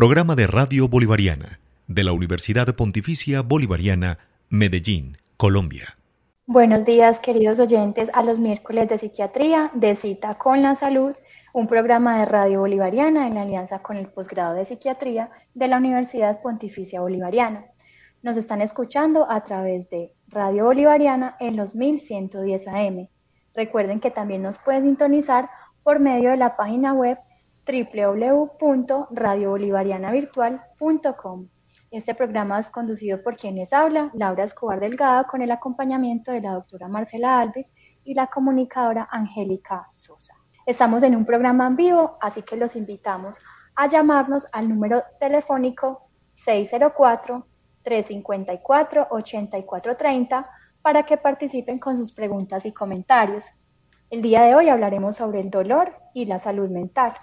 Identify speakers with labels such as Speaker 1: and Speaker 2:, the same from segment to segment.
Speaker 1: Programa de Radio Bolivariana de la Universidad Pontificia Bolivariana, Medellín, Colombia.
Speaker 2: Buenos días, queridos oyentes, a los miércoles de psiquiatría de Cita con la Salud, un programa de Radio Bolivariana en alianza con el posgrado de psiquiatría de la Universidad Pontificia Bolivariana. Nos están escuchando a través de Radio Bolivariana en los 1110 AM. Recuerden que también nos pueden sintonizar por medio de la página web www.radiobolivarianavirtual.com. Este programa es conducido por quienes habla, Laura Escobar Delgado, con el acompañamiento de la doctora Marcela Alves y la comunicadora Angélica Sosa. Estamos en un programa en vivo, así que los invitamos a llamarnos al número telefónico 604-354-8430 para que participen con sus preguntas y comentarios. El día de hoy hablaremos sobre el dolor y la salud mental.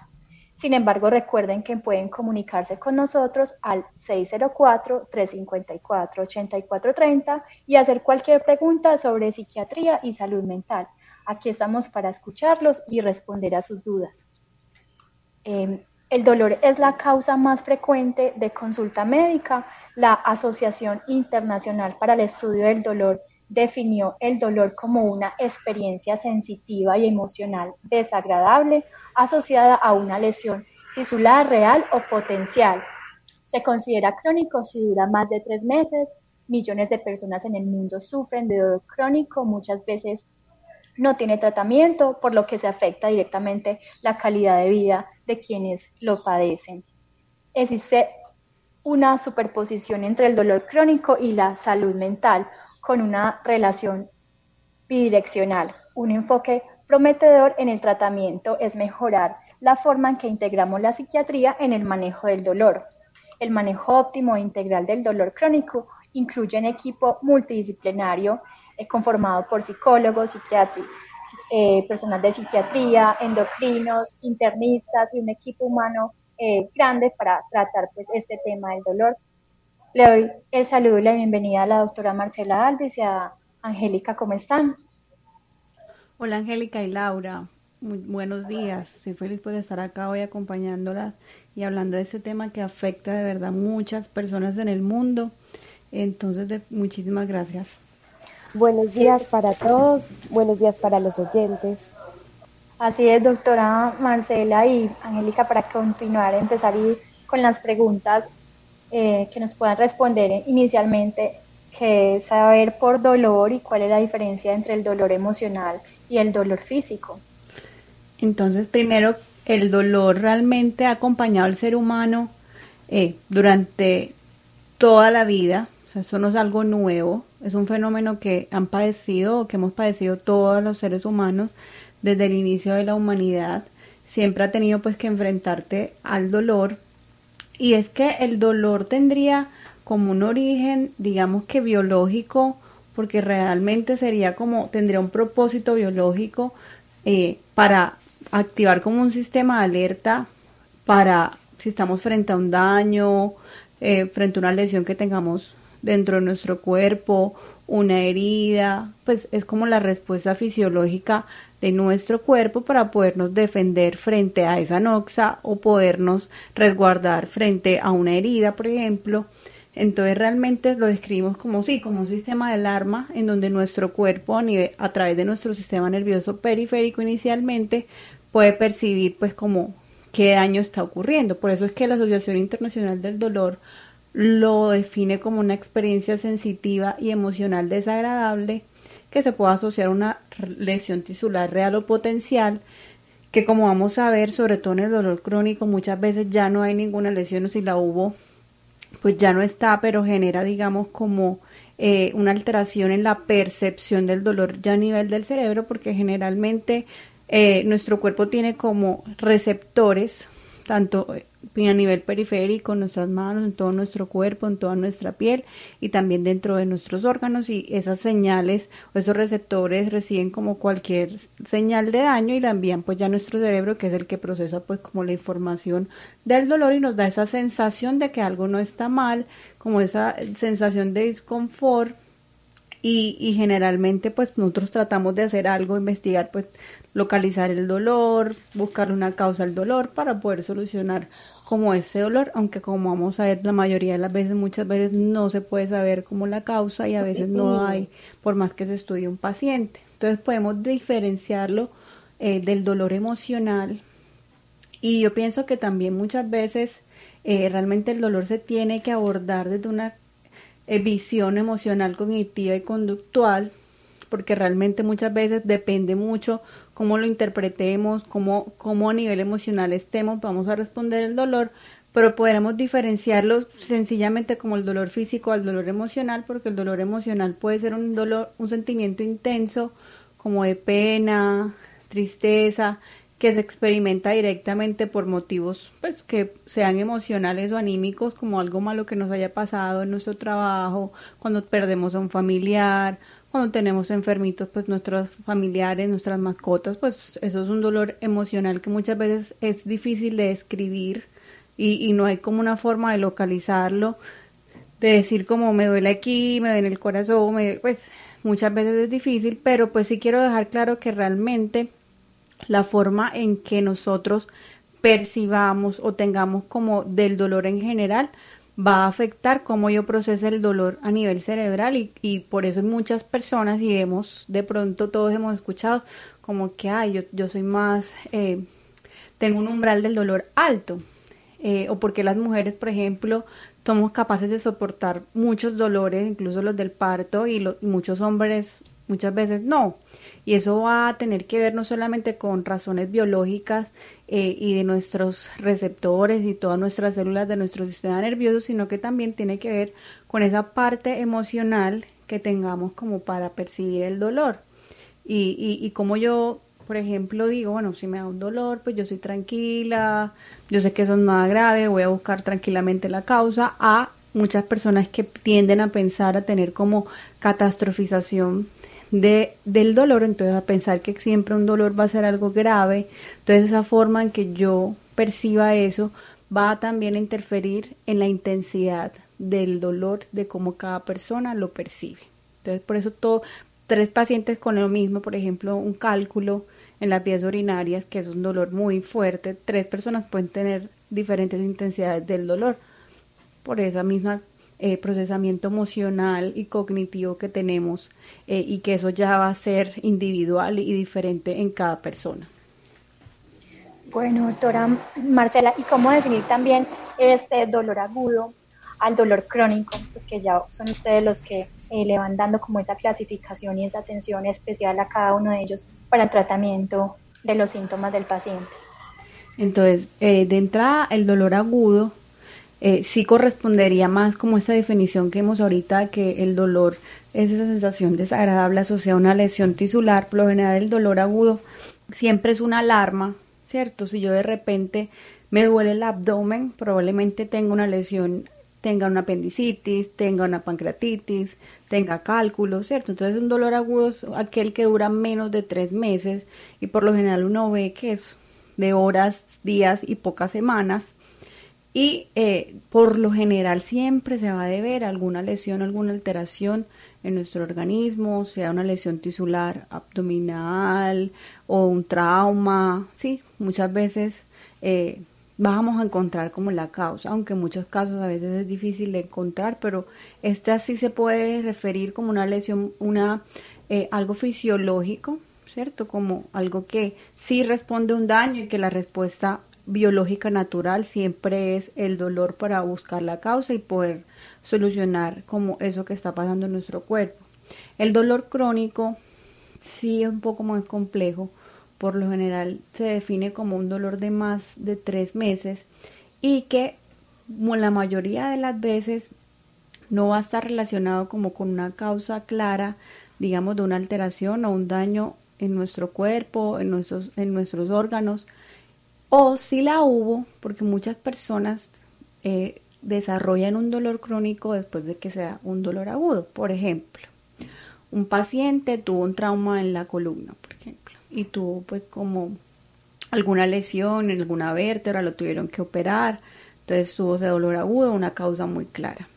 Speaker 2: Sin embargo, recuerden que pueden comunicarse con nosotros al 604-354-8430 y hacer cualquier pregunta sobre psiquiatría y salud mental. Aquí estamos para escucharlos y responder a sus dudas. Em, el dolor es la causa más frecuente de consulta médica. La Asociación Internacional para el Estudio del Dolor definió el dolor como una experiencia sensitiva y emocional desagradable asociada a una lesión tisular real o potencial. Se considera crónico si dura más de tres meses. Millones de personas en el mundo sufren de dolor crónico, muchas veces no tiene tratamiento, por lo que se afecta directamente la calidad de vida de quienes lo padecen. Existe una superposición entre el dolor crónico y la salud mental, con una relación bidireccional, un enfoque prometedor en el tratamiento es mejorar la forma en que integramos la psiquiatría en el manejo del dolor. El manejo óptimo e integral del dolor crónico incluye un equipo multidisciplinario eh, conformado por psicólogos, psiquiatras, eh, personal de psiquiatría, endocrinos, internistas y un equipo humano eh, grande para tratar pues, este tema del dolor. Le doy el saludo y la bienvenida a la doctora Marcela Alves y a Angélica, ¿cómo están?
Speaker 3: Hola Angélica y Laura, Muy buenos días. Soy feliz de estar acá hoy acompañándolas y hablando de este tema que afecta de verdad muchas personas en el mundo. Entonces, de, muchísimas gracias.
Speaker 4: Buenos días para todos, buenos días para los oyentes.
Speaker 2: Así es, doctora Marcela y Angélica, para continuar, empezar con las preguntas eh, que nos puedan responder inicialmente, que saber por dolor y cuál es la diferencia entre el dolor emocional y el dolor físico.
Speaker 3: Entonces, primero, el dolor realmente ha acompañado al ser humano eh, durante toda la vida. O sea, eso no es algo nuevo, es un fenómeno que han padecido o que hemos padecido todos los seres humanos desde el inicio de la humanidad. Siempre ha tenido pues que enfrentarte al dolor. Y es que el dolor tendría como un origen, digamos que biológico, porque realmente sería como, tendría un propósito biológico eh, para activar como un sistema de alerta para si estamos frente a un daño, eh, frente a una lesión que tengamos dentro de nuestro cuerpo, una herida, pues es como la respuesta fisiológica de nuestro cuerpo para podernos defender frente a esa noxa o podernos resguardar frente a una herida, por ejemplo. Entonces realmente lo describimos como sí, como un sistema de alarma en donde nuestro cuerpo a, a través de nuestro sistema nervioso periférico inicialmente puede percibir pues como qué daño está ocurriendo. Por eso es que la Asociación Internacional del Dolor lo define como una experiencia sensitiva y emocional desagradable que se puede asociar una lesión tisular real o potencial que como vamos a ver, sobre todo en el dolor crónico, muchas veces ya no hay ninguna lesión o si la hubo, pues ya no está, pero genera, digamos, como eh, una alteración en la percepción del dolor ya a nivel del cerebro, porque generalmente eh, nuestro cuerpo tiene como receptores, tanto a nivel periférico, en nuestras manos, en todo nuestro cuerpo, en toda nuestra piel y también dentro de nuestros órganos y esas señales o esos receptores reciben como cualquier señal de daño y la envían pues ya a nuestro cerebro que es el que procesa pues como la información del dolor y nos da esa sensación de que algo no está mal, como esa sensación de disconfort y, y, generalmente pues nosotros tratamos de hacer algo, investigar pues localizar el dolor, buscar una causa al dolor para poder solucionar como ese dolor, aunque como vamos a ver la mayoría de las veces, muchas veces no se puede saber como la causa y a veces no hay, por más que se estudie un paciente. Entonces podemos diferenciarlo eh, del dolor emocional y yo pienso que también muchas veces eh, realmente el dolor se tiene que abordar desde una eh, visión emocional, cognitiva y conductual, porque realmente muchas veces depende mucho cómo lo interpretemos, cómo, cómo a nivel emocional estemos, vamos a responder el dolor, pero podremos diferenciarlo sencillamente como el dolor físico al dolor emocional, porque el dolor emocional puede ser un dolor, un sentimiento intenso, como de pena, tristeza, que se experimenta directamente por motivos pues que sean emocionales o anímicos como algo malo que nos haya pasado en nuestro trabajo, cuando perdemos a un familiar, cuando tenemos enfermitos pues nuestros familiares, nuestras mascotas, pues eso es un dolor emocional que muchas veces es difícil de describir y, y no hay como una forma de localizarlo, de decir como me duele aquí, me duele el corazón, pues muchas veces es difícil, pero pues sí quiero dejar claro que realmente la forma en que nosotros percibamos o tengamos como del dolor en general va a afectar cómo yo proceso el dolor a nivel cerebral y, y por eso muchas personas y hemos de pronto todos hemos escuchado como que ay yo, yo soy más eh, tengo un umbral del dolor alto eh, o porque las mujeres por ejemplo somos capaces de soportar muchos dolores incluso los del parto y muchos hombres muchas veces no y eso va a tener que ver no solamente con razones biológicas eh, y de nuestros receptores y todas nuestras células de nuestro sistema nervioso, sino que también tiene que ver con esa parte emocional que tengamos como para percibir el dolor. Y, y, y como yo, por ejemplo, digo, bueno, si me da un dolor, pues yo soy tranquila, yo sé que eso es nada grave, voy a buscar tranquilamente la causa, a muchas personas que tienden a pensar, a tener como catastrofización de, del dolor, entonces a pensar que siempre un dolor va a ser algo grave, entonces esa forma en que yo perciba eso va también a interferir en la intensidad del dolor de cómo cada persona lo percibe. Entonces por eso todo, tres pacientes con lo mismo, por ejemplo, un cálculo en las vías urinarias, que es un dolor muy fuerte, tres personas pueden tener diferentes intensidades del dolor por esa misma eh, procesamiento emocional y cognitivo que tenemos eh, y que eso ya va a ser individual y diferente en cada persona.
Speaker 2: Bueno, doctora Marcela, ¿y cómo definir también este dolor agudo al dolor crónico? Pues que ya son ustedes los que eh, le van dando como esa clasificación y esa atención especial a cada uno de ellos para el tratamiento de los síntomas del paciente.
Speaker 3: Entonces, de entrada, el dolor agudo eh, sí correspondería más como esa definición que hemos ahorita, que el dolor es esa sensación desagradable asociada a una lesión tisular, por lo general el dolor agudo siempre es una alarma, ¿cierto? Si yo de repente me duele el abdomen, probablemente tenga una lesión, tenga una apendicitis, tenga una pancreatitis, tenga cálculos, ¿cierto? Entonces un dolor agudo es aquel que dura menos de tres meses y por lo general uno ve que es de horas, días y pocas semanas y eh, por lo general siempre se va a deber alguna lesión, alguna alteración en nuestro organismo, sea una lesión tisular abdominal o un trauma. Sí, muchas veces eh, vamos a encontrar como la causa, aunque en muchos casos a veces es difícil de encontrar, pero esta sí se puede referir como una lesión, una eh, algo fisiológico, ¿cierto? Como algo que sí responde a un daño y que la respuesta biológica natural siempre es el dolor para buscar la causa y poder solucionar como eso que está pasando en nuestro cuerpo. El dolor crónico sí es un poco más complejo, por lo general se define como un dolor de más de tres meses y que la mayoría de las veces no va a estar relacionado como con una causa clara, digamos, de una alteración o un daño en nuestro cuerpo, en nuestros, en nuestros órganos, o si la hubo, porque muchas personas eh, desarrollan un dolor crónico después de que sea un dolor agudo. Por ejemplo, un paciente tuvo un trauma en la columna, por ejemplo, y tuvo pues como alguna lesión en alguna vértebra, lo tuvieron que operar, entonces tuvo ese dolor agudo, una causa muy clara.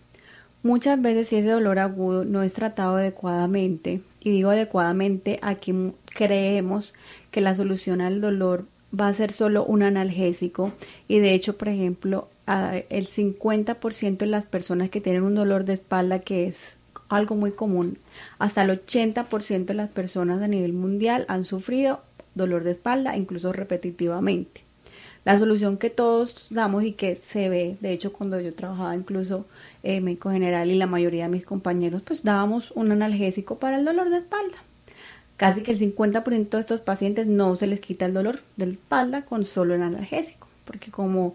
Speaker 3: Muchas veces si ese dolor agudo no es tratado adecuadamente, y digo adecuadamente, aquí creemos que la solución al dolor va a ser solo un analgésico y de hecho, por ejemplo, el 50% de las personas que tienen un dolor de espalda, que es algo muy común, hasta el 80% de las personas a nivel mundial han sufrido dolor de espalda, incluso repetitivamente. La solución que todos damos y que se ve, de hecho cuando yo trabajaba incluso en médico general y la mayoría de mis compañeros, pues dábamos un analgésico para el dolor de espalda. Casi que el 50% de estos pacientes no se les quita el dolor de espalda con solo el analgésico, porque como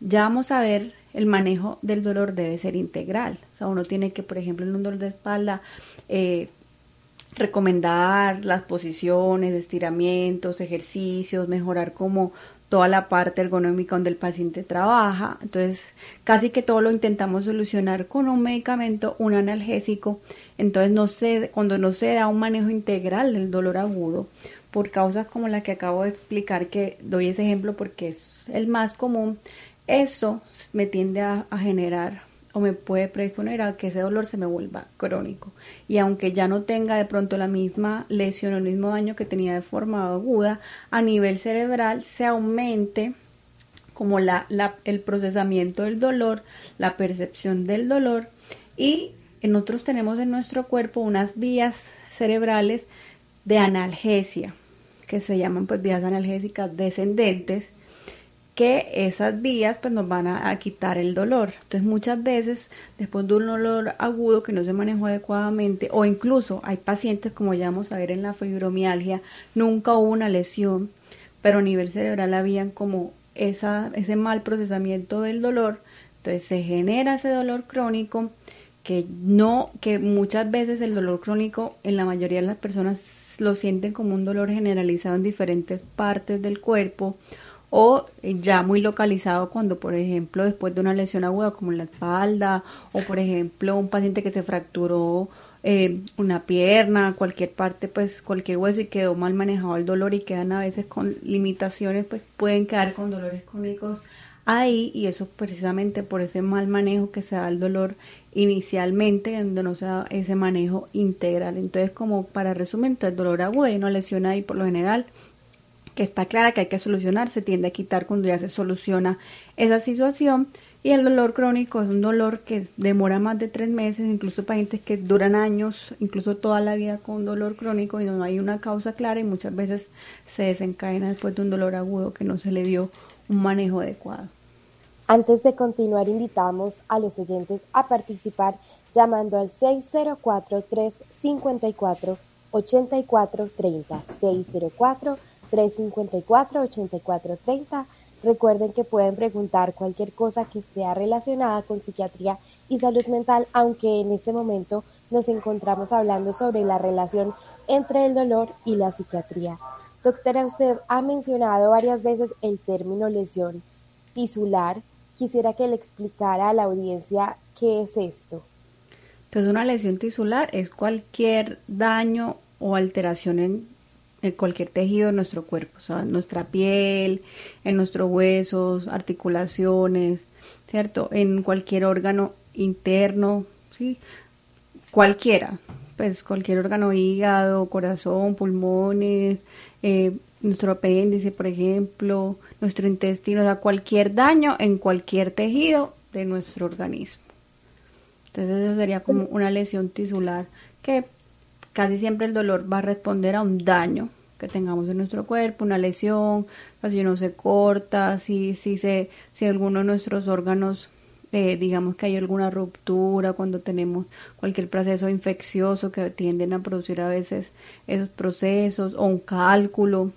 Speaker 3: ya vamos a ver, el manejo del dolor debe ser integral. O sea, uno tiene que, por ejemplo, en un dolor de espalda, eh, recomendar las posiciones, estiramientos, ejercicios, mejorar como toda la parte ergonómica donde el paciente trabaja. Entonces, casi que todo lo intentamos solucionar con un medicamento, un analgésico. Entonces, no se, cuando no se da un manejo integral del dolor agudo, por causas como la que acabo de explicar, que doy ese ejemplo porque es el más común, eso me tiende a, a generar o me puede predisponer a que ese dolor se me vuelva crónico. Y aunque ya no tenga de pronto la misma lesión o el mismo daño que tenía de forma aguda, a nivel cerebral se aumente como la, el procesamiento del dolor, la percepción del dolor y nosotros tenemos en nuestro cuerpo unas vías cerebrales de analgesia, que se llaman pues vías analgésicas descendentes, que esas vías pues nos van a, quitar el dolor. Entonces muchas veces después de un dolor agudo que no se manejó adecuadamente o incluso hay pacientes como ya vamos a ver en la fibromialgia, nunca hubo una lesión, pero a nivel cerebral habían como esa, ese mal procesamiento del dolor, entonces se genera ese dolor crónico que no, que muchas veces el dolor crónico en la mayoría de las personas lo sienten como un dolor generalizado en diferentes partes del cuerpo o ya muy localizado cuando, por ejemplo, después de una lesión aguda como en la espalda o, por ejemplo, un paciente que se fracturó eh, una pierna, cualquier parte, pues cualquier hueso y quedó mal manejado el dolor y quedan a veces con limitaciones, pues pueden quedar con dolores crónicos ahí y eso precisamente por ese mal manejo que se da el dolor inicialmente, donde no se da ese manejo integral. Entonces, como para resumir, el dolor agudo y una lesión ahí por lo general que está clara que hay que solucionar, se tiende a quitar cuando ya se soluciona esa situación. Y el dolor crónico es un dolor que demora más de tres meses, incluso pacientes que duran años, incluso toda la vida con dolor crónico y no hay una causa clara y muchas veces se desencadena después de un dolor agudo que no se le dio un manejo adecuado.
Speaker 4: Antes de continuar, invitamos a los oyentes a participar llamando al 604-354-8430. 604 354-8430. Recuerden que pueden preguntar cualquier cosa que sea relacionada con psiquiatría y salud mental, aunque en este momento nos encontramos hablando sobre la relación entre el dolor y la psiquiatría. Doctora, usted ha mencionado varias veces el término lesión tisular. Quisiera que le explicara a la audiencia qué es esto.
Speaker 3: Pues una lesión tisular es cualquier daño o alteración en en cualquier tejido de nuestro cuerpo, o sea, en nuestra piel, en nuestros huesos, articulaciones, ¿cierto? En cualquier órgano interno, ¿sí? Cualquiera, pues cualquier órgano, hígado, corazón, pulmones, eh, nuestro apéndice, por ejemplo, nuestro intestino, o sea, cualquier daño en cualquier tejido de nuestro organismo. Entonces eso sería como una lesión tisular que casi siempre el dolor va a responder a un daño que tengamos en nuestro cuerpo, una lesión, si uno se corta, si, si, se, si alguno de nuestros órganos, eh, digamos que hay alguna ruptura, cuando tenemos cualquier proceso infeccioso que tienden a producir a veces esos procesos, o un cálculo,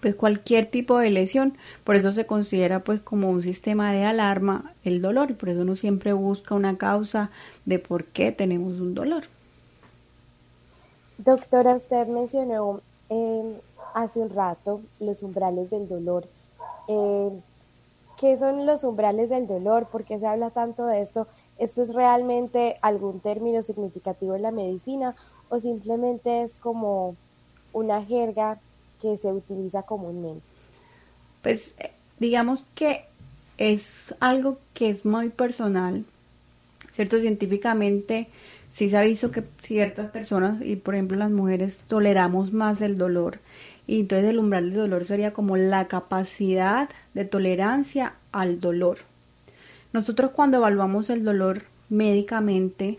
Speaker 3: pues cualquier tipo de lesión, por eso se considera pues como un sistema de alarma el dolor, y por eso uno siempre busca una causa de por qué tenemos un dolor.
Speaker 4: Doctora, usted mencionó eh, hace un rato los umbrales del dolor. Eh, ¿Qué son los umbrales del dolor? ¿Por qué se habla tanto de esto? ¿Esto es realmente algún término significativo en la medicina o simplemente es como una jerga que se utiliza comúnmente?
Speaker 3: Pues eh, digamos que es algo que es muy personal, ¿cierto? Científicamente sí se ha visto que ciertas personas, y por ejemplo las mujeres, toleramos más el dolor. Y entonces el umbral del dolor sería como la capacidad de tolerancia al dolor. Nosotros cuando evaluamos el dolor médicamente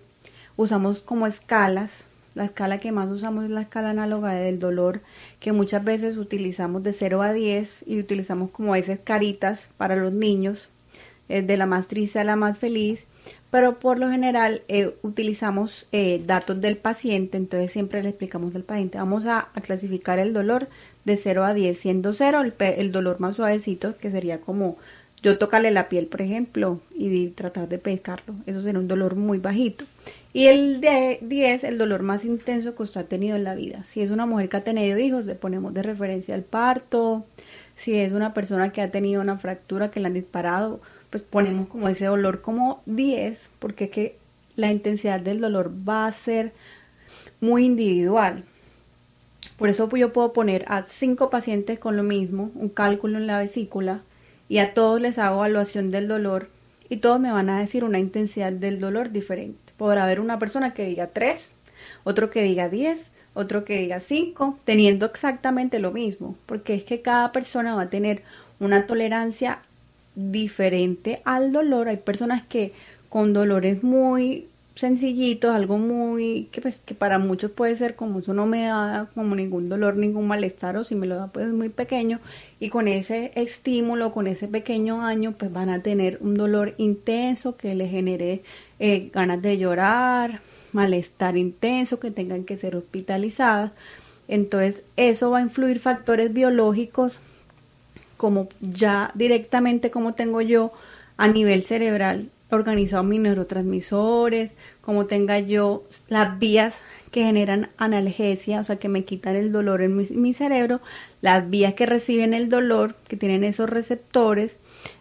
Speaker 3: usamos como escalas. La escala que más usamos es la escala análoga del dolor, que muchas veces utilizamos de 0 a 10 y utilizamos como esas caritas para los niños, de la más triste a la más feliz, pero por lo general eh, utilizamos eh, datos del paciente, entonces siempre le explicamos al paciente, vamos a, clasificar el dolor de 0 a 10, siendo 0 el, el dolor más suavecito, que sería como yo tocarle la piel, por ejemplo, y tratar de pescarlo. Eso será un dolor muy bajito. Y el de 10, el dolor más intenso que usted ha tenido en la vida. Si es una mujer que ha tenido hijos, le ponemos de referencia al parto. Si es una persona que ha tenido una fractura que le han disparado, pues ponemos como ese dolor como 10, porque que la intensidad del dolor va a ser muy individual. Por eso yo puedo poner a cinco pacientes con lo mismo, un cálculo en la vesícula, y a todos les hago evaluación del dolor y todos me van a decir una intensidad del dolor diferente. Podrá haber una persona que diga 3, otro que diga 10, otro que diga 5, teniendo exactamente lo mismo, porque es que cada persona va a tener una tolerancia diferente al dolor. Hay personas que con dolores muy sencillitos, algo muy que pues que para muchos puede ser como eso no me da como ningún dolor, ningún malestar o si me lo da pues muy pequeño y con ese estímulo, con ese pequeño daño pues van a tener un dolor intenso que le genere eh, ganas de llorar, malestar intenso, que tengan que ser hospitalizadas. Entonces eso va a influir factores biológicos como ya directamente como tengo yo a nivel cerebral organizado mis neurotransmisores, como tenga yo las vías que generan analgesia, o sea, que me quitan el dolor en mi, cerebro, las vías que reciben el dolor, que tienen esos receptores.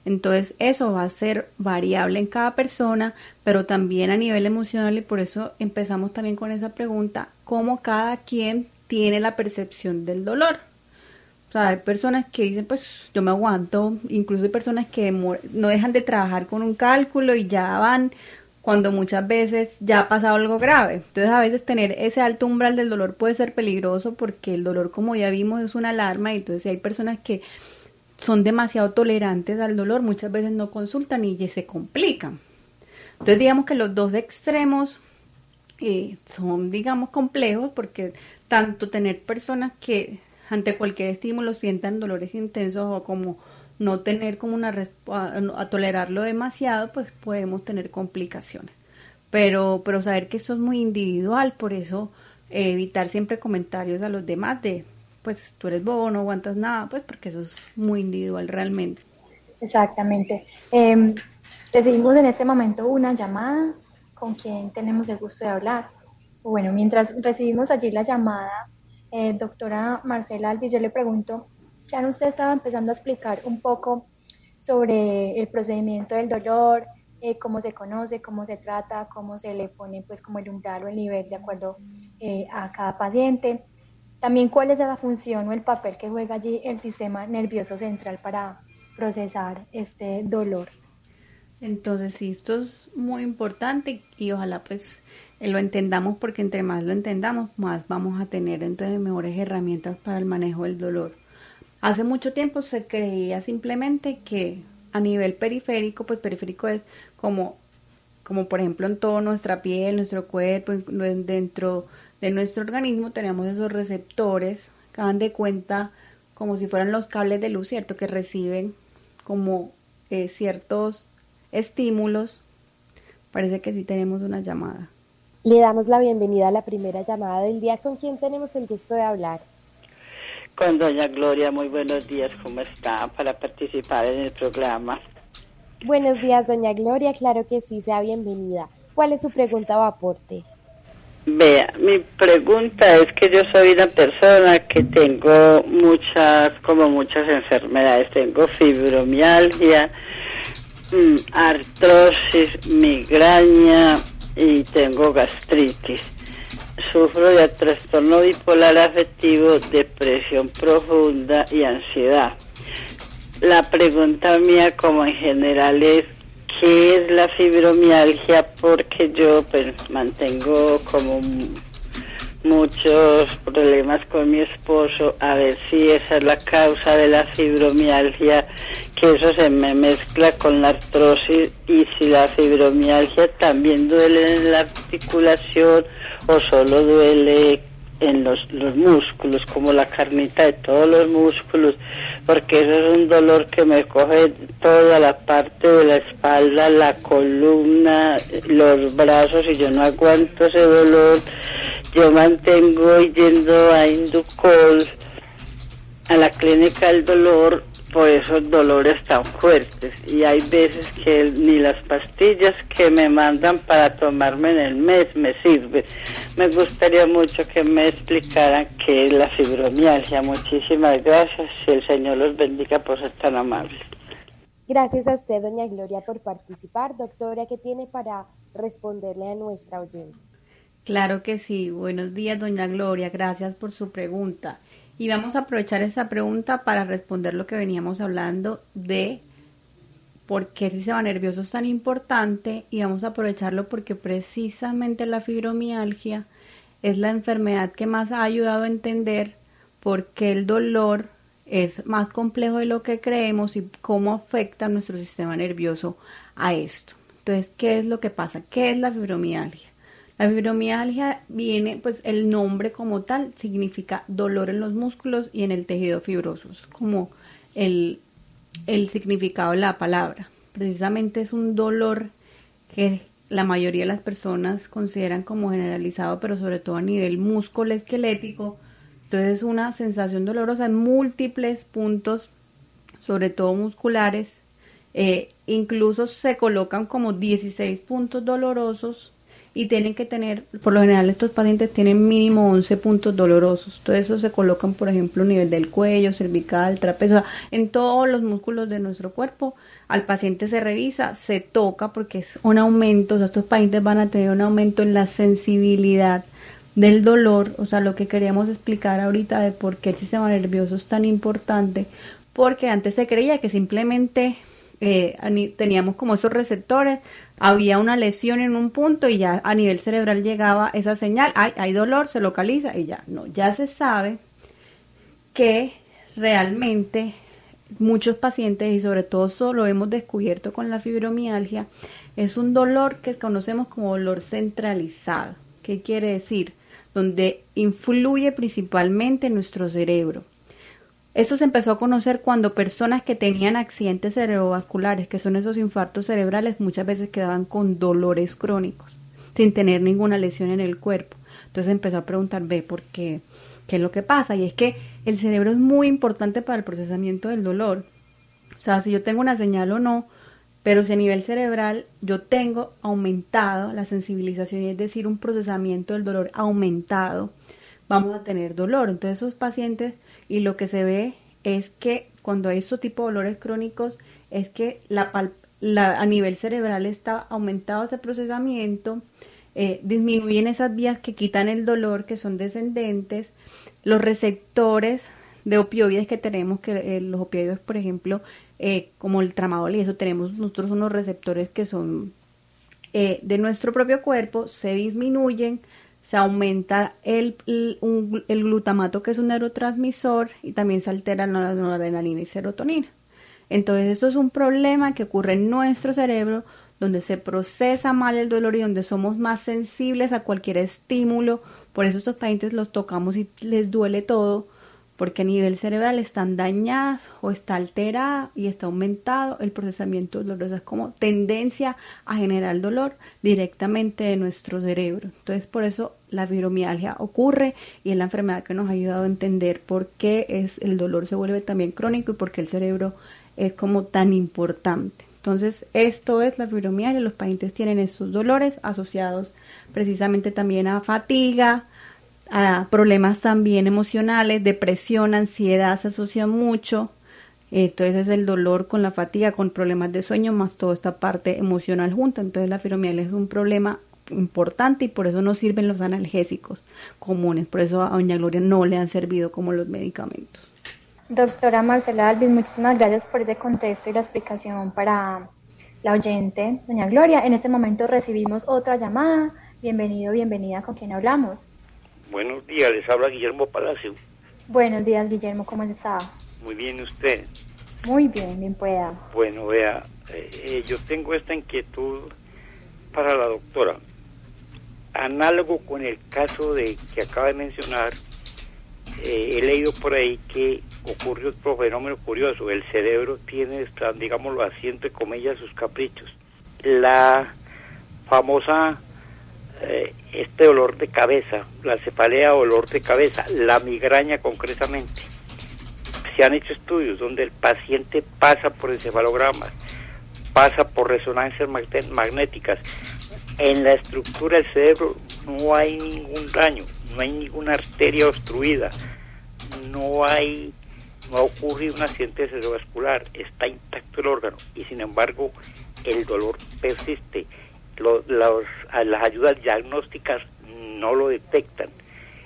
Speaker 3: Entonces, eso va a ser variable en cada persona, pero también a nivel emocional y por eso empezamos también con esa pregunta, cómo cada quien tiene la percepción del dolor. O sea, hay personas que dicen, pues yo me aguanto, incluso hay personas que no dejan de trabajar con un cálculo y ya van cuando muchas veces ya ha pasado algo grave. Entonces a veces tener ese alto umbral del dolor puede ser peligroso porque el dolor, como ya vimos, es una alarma y entonces hay personas que son demasiado tolerantes al dolor, muchas veces no consultan y se complican. Entonces digamos que los dos extremos eh, son, digamos, complejos porque tanto tener personas que ante cualquier estímulo sientan dolores intensos o como no tener como una a, tolerarlo demasiado, pues podemos tener complicaciones. Pero, pero saber que esto es muy individual, por eso eh, evitar siempre comentarios a los demás de, pues tú eres bobo, no aguantas nada, pues porque eso es muy individual realmente.
Speaker 2: Exactamente. Eh, recibimos en este momento una llamada con quien tenemos el gusto de hablar. Bueno, mientras recibimos allí la llamada, eh, doctora Marcela Alvis, yo le pregunto, ya usted estaba empezando a explicar un poco sobre el procedimiento del dolor, eh, cómo se conoce, cómo se trata, cómo se le pone pues como el umbral o el nivel de acuerdo eh, a cada paciente. También cuál es la función o el papel que juega allí el sistema nervioso central para procesar este dolor.
Speaker 3: Entonces, sí, esto es muy importante y ojalá pues lo entendamos porque entre más lo entendamos, más vamos a tener entonces mejores herramientas para el manejo del dolor. Hace mucho tiempo se creía simplemente que a nivel periférico, pues periférico es como, como por ejemplo en toda nuestra piel, nuestro cuerpo, dentro de nuestro organismo tenemos esos receptores que dan de cuenta como si fueran los cables de luz, ¿cierto? Que reciben como eh, ciertos estímulos. Parece que sí tenemos una llamada.
Speaker 4: Le damos la bienvenida a la primera llamada del día con quien tenemos el gusto de hablar.
Speaker 5: Con doña Gloria, muy buenos días, ¿cómo está? Para participar en el programa.
Speaker 4: Buenos días, doña Gloria, claro que sí, sea bienvenida. ¿Cuál es su pregunta o aporte?
Speaker 5: Vea, mi pregunta es que yo soy una persona que tengo muchas, como muchas enfermedades. Tengo fibromialgia, mm, artrosis, migraña y tengo gastritis sufro de trastorno bipolar afectivo, depresión profunda y ansiedad. La pregunta mía como en general es, ¿qué es la fibromialgia? Porque yo pues mantengo como muchos problemas con mi esposo, a ver si esa es la causa de la fibromialgia, que eso se me mezcla con la artrosis y si la fibromialgia también duele en la articulación o solo duele en los, los músculos, como la carnita de todos los músculos, porque eso es un dolor que me coge toda la parte de la espalda, la columna, los brazos y yo no aguanto ese dolor. Yo mantengo yendo a Inducol, a la clínica del dolor, por esos dolores tan fuertes. Y hay veces que ni las pastillas que me mandan para tomarme en el mes me sirven. Me gustaría mucho que me explicaran qué es la fibromialgia. Muchísimas gracias y el Señor los bendiga por ser tan amables.
Speaker 4: Gracias a usted, doña Gloria, por participar. Doctora, ¿qué tiene para responderle a nuestra oyente?
Speaker 3: Claro que sí. Buenos días, doña Gloria. Gracias por su pregunta. Y vamos a aprovechar esa pregunta para responder lo que veníamos hablando de por qué el sistema nervioso es tan importante y vamos a aprovecharlo porque precisamente la fibromialgia es la enfermedad que más ha ayudado a entender por qué el dolor es más complejo de lo que creemos y cómo afecta nuestro sistema nervioso a esto. Entonces, ¿qué es lo que pasa? ¿Qué es la fibromialgia? La fibromialgia viene, pues el nombre como tal significa dolor en los músculos y en el tejido fibroso, es como el, significado de la palabra. Precisamente es un dolor que la mayoría de las personas consideran como generalizado, pero sobre todo a nivel músculo esquelético. Entonces es una sensación dolorosa en múltiples puntos, sobre todo musculares. Eh, incluso se colocan como 16 puntos dolorosos y tienen que tener, por lo general estos pacientes tienen mínimo 11 puntos dolorosos. Todo eso se colocan, por ejemplo, a nivel del cuello, cervical, trapecio, en todos los músculos de nuestro cuerpo. Al paciente se revisa, se toca porque es un aumento, o sea, estos pacientes van a tener un aumento en la sensibilidad del dolor, o sea, lo que queríamos explicar ahorita de por qué el sistema nervioso es tan importante, porque antes se creía que simplemente eh, teníamos como esos receptores, había una lesión en un punto y ya a nivel cerebral llegaba esa señal, hay, hay dolor, se localiza y ya, no, ya se sabe que realmente muchos pacientes y sobre todo eso lo hemos descubierto con la fibromialgia, es un dolor que conocemos como dolor centralizado. ¿Qué quiere decir? Donde influye principalmente en nuestro cerebro. Eso se empezó a conocer cuando personas que tenían accidentes cerebrovasculares, que son esos infartos cerebrales, muchas veces quedaban con dolores crónicos, sin tener ninguna lesión en el cuerpo. Entonces empezó a preguntar, ve, ¿por qué? ¿Qué es lo que pasa? Y es que el cerebro es muy importante para el procesamiento del dolor. O sea, si yo tengo una señal o no, pero si a nivel cerebral yo tengo aumentado la sensibilización, es decir, un procesamiento del dolor aumentado, vamos a tener dolor. Entonces esos pacientes y lo que se ve es que cuando hay este tipo de dolores crónicos es que a nivel cerebral está aumentado ese procesamiento, eh, disminuyen esas vías que quitan el dolor, que son descendentes, los receptores de opioides que tenemos, que eh, los opioides, por ejemplo, eh, como el tramadol y eso, tenemos nosotros unos receptores que son de nuestro propio cuerpo, se disminuyen, se aumenta el, el, glutamato, que es un neurotransmisor, y también se altera la noradrenalina y serotonina. Entonces, esto es un problema que ocurre en nuestro cerebro, donde se procesa mal el dolor y donde somos más sensibles a cualquier estímulo. Por eso estos pacientes los tocamos y les duele todo, porque a nivel cerebral están dañadas o está alterada y está aumentado el procesamiento doloroso. Es como tendencia a generar dolor directamente de nuestro cerebro. Entonces, por eso la fibromialgia ocurre y es la enfermedad que nos ha ayudado a entender por qué es, el dolor se vuelve también crónico y por qué el cerebro es como tan importante. Entonces, esto es la fibromialgia. Los pacientes tienen esos dolores asociados precisamente también a fatiga, a problemas también emocionales, depresión, ansiedad se asocian mucho. Entonces es el dolor con la fatiga, con problemas de sueño, más toda esta parte emocional junta. Entonces la fibromialgia es un problema importante y por eso no sirven los analgésicos comunes. Por eso a Doña Gloria no le han servido como los medicamentos.
Speaker 2: Doctora Marcela Alvis, muchísimas gracias por ese contexto y la explicación para la oyente, Doña Gloria. En este momento recibimos otra llamada. Bienvenido, bienvenida, ¿con quién hablamos?
Speaker 6: Buenos días, les habla Guillermo Palacio.
Speaker 2: Buenos días, Guillermo, ¿cómo está?
Speaker 6: Muy bien, ¿usted?
Speaker 2: Muy bien, bien pueda.
Speaker 6: Bueno, vea, eh, eh, yo tengo esta inquietud para la doctora. Análogo con el caso de que acaba de mencionar, eh, he leído por ahí que ocurre otro fenómeno curioso. El cerebro tiene, digámoslo así, entre comillas, sus caprichos. La famosa, este dolor de cabeza, la cefalea o dolor de cabeza, la migraña concretamente. Se han hecho estudios donde el paciente pasa por encefalogramas, pasa por resonancias magnéticas. En la estructura del cerebro no hay ningún daño, no hay ninguna arteria obstruida, no hay no ha ocurrido un accidente cerebrovascular, está intacto el órgano y sin embargo el dolor persiste. Las ayudas diagnósticas no lo detectan.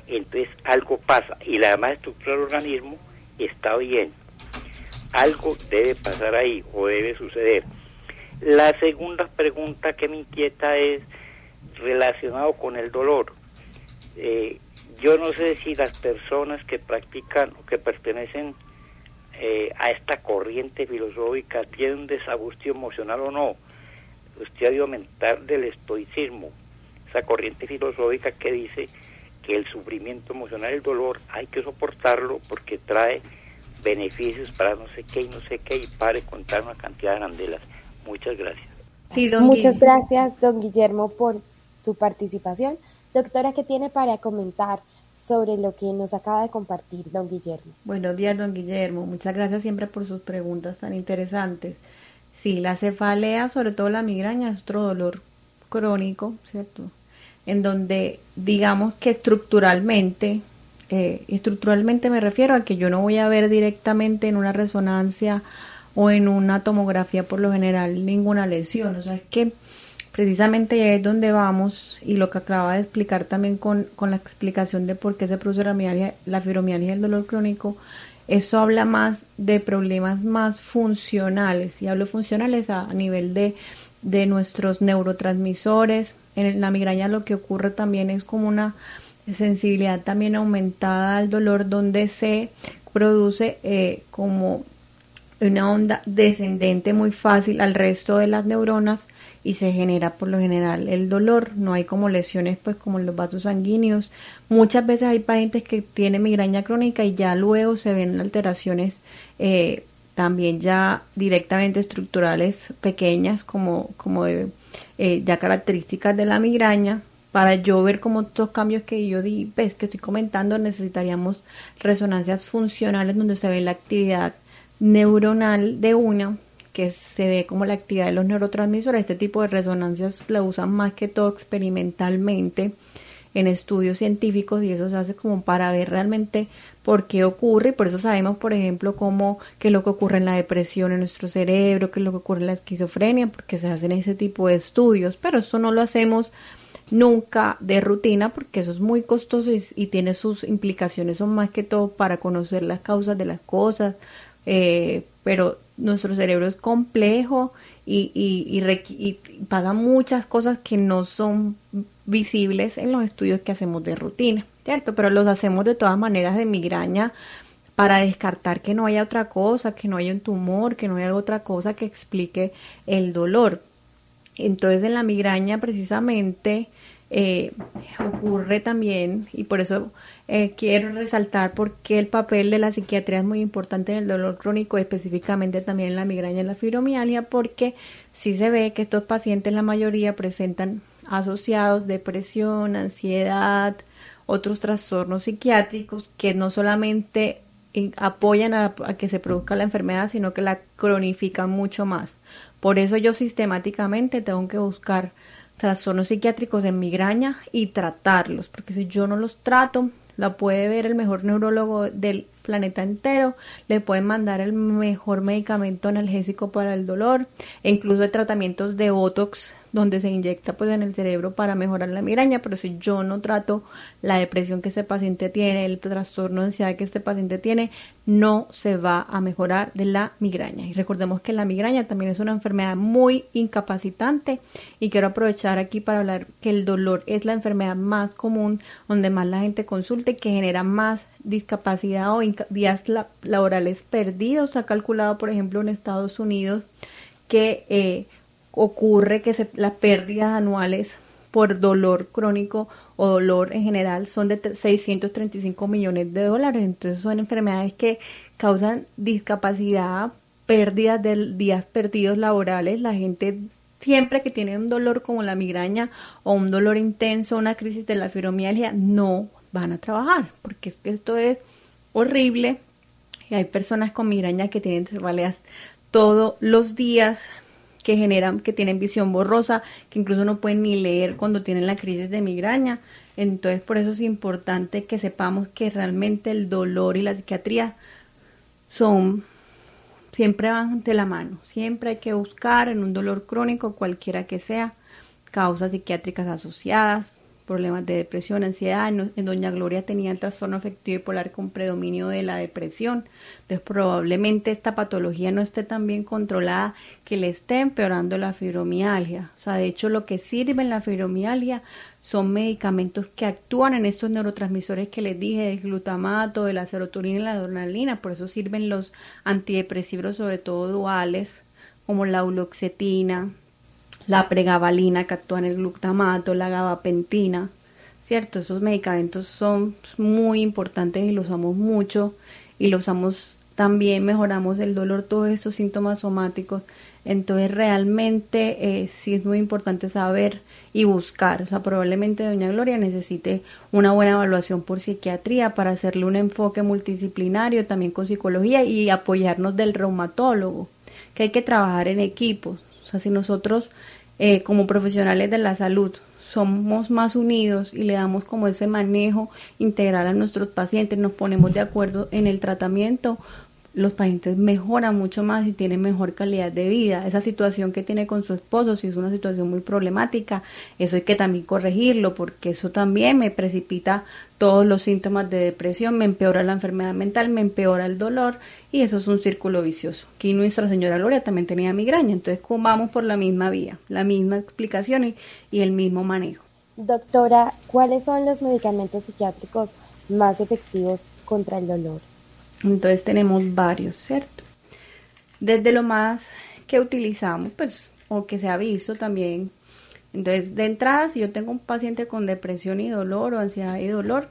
Speaker 6: Entonces algo pasa y la demás estructura del organismo está bien. Algo debe pasar ahí o debe suceder. La segunda pregunta que me inquieta es relacionado con el dolor. Eh, yo no sé si las personas que practican o que pertenecen eh, a esta corriente filosófica tienen un emocional o no. Usted ha de aumentar del estoicismo, esa corriente filosófica que dice que el sufrimiento emocional, el dolor, hay que soportarlo porque trae beneficios para no sé qué y no sé qué y pare contar una cantidad de arandelas. Muchas gracias.
Speaker 4: Muchas gracias, don Guillermo, por su participación. Doctora, ¿qué tiene para comentar sobre lo que nos acaba de compartir don Guillermo?
Speaker 3: Buenos días, don Guillermo. Muchas gracias siempre por sus preguntas tan interesantes. Sí, la cefalea, sobre todo la migraña, es otro dolor crónico, ¿cierto? En donde digamos que estructuralmente, eh, estructuralmente me refiero a que yo no voy a ver directamente en una resonancia o en una tomografía por lo general ninguna lesión. O sea, es que precisamente es donde vamos y lo que acaba de explicar también con, con la explicación de por qué se produce la, mialgia, la fibromialgia y el dolor crónico, eso habla más de problemas más funcionales. Y hablo funcionales a, nivel de, de nuestros neurotransmisores. En la migraña lo que ocurre también es como una sensibilidad también aumentada al dolor donde se produce eh, como una onda descendente muy fácil al resto de las neuronas y se genera por lo general el dolor. No hay como lesiones pues como en los vasos sanguíneos. Muchas veces hay pacientes que tienen migraña crónica y ya luego se ven alteraciones eh, también ya directamente estructurales pequeñas como, como eh, ya características de la migraña. Para yo ver como estos cambios que yo di, ves que estoy comentando, necesitaríamos resonancias funcionales donde se ve la actividad neuronal de una que se ve como la actividad de los neurotransmisores. Este tipo de resonancias la usan más que todo experimentalmente en estudios científicos y eso se hace como para ver realmente por qué ocurre y por eso sabemos, por ejemplo, cómo qué es lo que ocurre en la depresión en nuestro cerebro, qué es lo que ocurre en la esquizofrenia, porque se hacen ese tipo de estudios, pero eso no lo hacemos nunca de rutina porque eso es muy costoso y, tiene sus implicaciones, son más que todo para conocer las causas de las cosas, eh, pero nuestro cerebro es complejo y, y, y, paga muchas cosas que no son visibles en los estudios que hacemos de rutina, ¿cierto? Pero los hacemos de todas maneras de migraña para descartar que no haya otra cosa, que no haya un tumor, que no haya otra cosa que explique el dolor. Entonces en la migraña precisamente eh, ocurre también, y por eso eh, quiero resaltar por qué el papel de la psiquiatría es muy importante en el dolor crónico, específicamente también en la migraña y la fibromialgia, porque sí se ve que estos pacientes, la mayoría, presentan asociados depresión, ansiedad, otros trastornos psiquiátricos que no solamente apoyan a, a, que se produzca la enfermedad, sino que la cronifican mucho más. Por eso yo sistemáticamente tengo que buscar trastornos psiquiátricos en migraña y tratarlos, porque si yo no los trato, la puede ver el mejor neurólogo del planeta entero, le pueden mandar el mejor medicamento analgésico para el dolor, e incluso tratamientos de Botox donde se inyecta pues en el cerebro para mejorar la migraña, pero si yo no trato la depresión que este paciente tiene, el trastorno de ansiedad que este paciente tiene, no se va a mejorar de la migraña. Y recordemos que la migraña también es una enfermedad muy incapacitante y quiero aprovechar aquí para hablar que el dolor es la enfermedad más común donde más la gente consulte que genera más discapacidad o días laborales perdidos. Se ha calculado, por ejemplo, en Estados Unidos que eh, ocurre que las pérdidas anuales por dolor crónico o dolor en general son de 635 millones de dólares. Entonces son enfermedades que causan discapacidad, pérdidas de días perdidos laborales. La gente siempre que tiene un dolor como la migraña o un dolor intenso, una crisis de la fibromialgia, no van a trabajar porque es que esto es horrible. Y hay personas con migraña que tienen cefaleas todos los días, que generan, que tienen visión borrosa, que incluso no pueden ni leer cuando tienen la crisis de migraña. Entonces, por eso es importante que sepamos que realmente el dolor y la psiquiatría son siempre van de la mano. Siempre hay que buscar en un dolor crónico, cualquiera que sea, causas psiquiátricas asociadas, problemas de depresión, ansiedad. En, Doña Gloria tenía el trastorno afectivo bipolar con predominio de la depresión. Entonces probablemente esta patología no esté tan bien controlada que le esté empeorando la fibromialgia. O sea, de hecho lo que sirve en la fibromialgia son medicamentos que actúan en estos neurotransmisores que les dije, del glutamato, de la serotonina y la adrenalina. Por eso sirven los antidepresivos, sobre todo duales, como la uloxetina, la pregabalina que actúa en el glutamato, la gabapentina, ¿cierto? Esos medicamentos son muy importantes y los usamos mucho y los usamos también, mejoramos el dolor, todos estos síntomas somáticos. Entonces realmente eh, sí es muy importante saber y buscar. O sea, probablemente Doña Gloria necesite una buena evaluación por psiquiatría para hacerle un enfoque multidisciplinario, también con psicología y apoyarnos del reumatólogo, que hay que trabajar en equipos. Sea, si nosotros eh, como profesionales de la salud somos más unidos y le damos como ese manejo integral a nuestros pacientes, nos ponemos de acuerdo en el tratamiento, los pacientes mejoran mucho más y tienen mejor calidad de vida. Esa situación que tiene con su esposo, si es una situación muy problemática, eso hay que también corregirlo porque eso también me precipita todos los síntomas de depresión, me empeora la enfermedad mental, me empeora el dolor y eso es un círculo vicioso. Aquí nuestra señora Gloria también tenía migraña, entonces vamos por la misma vía, la misma explicación y, y el mismo manejo.
Speaker 4: Doctora, ¿cuáles son los medicamentos psiquiátricos más efectivos contra el dolor?
Speaker 3: Entonces tenemos varios, ¿cierto? Desde lo más que utilizamos, pues, o que se ha visto también. Entonces, de entrada, si yo tengo un paciente con depresión y dolor o ansiedad y dolor,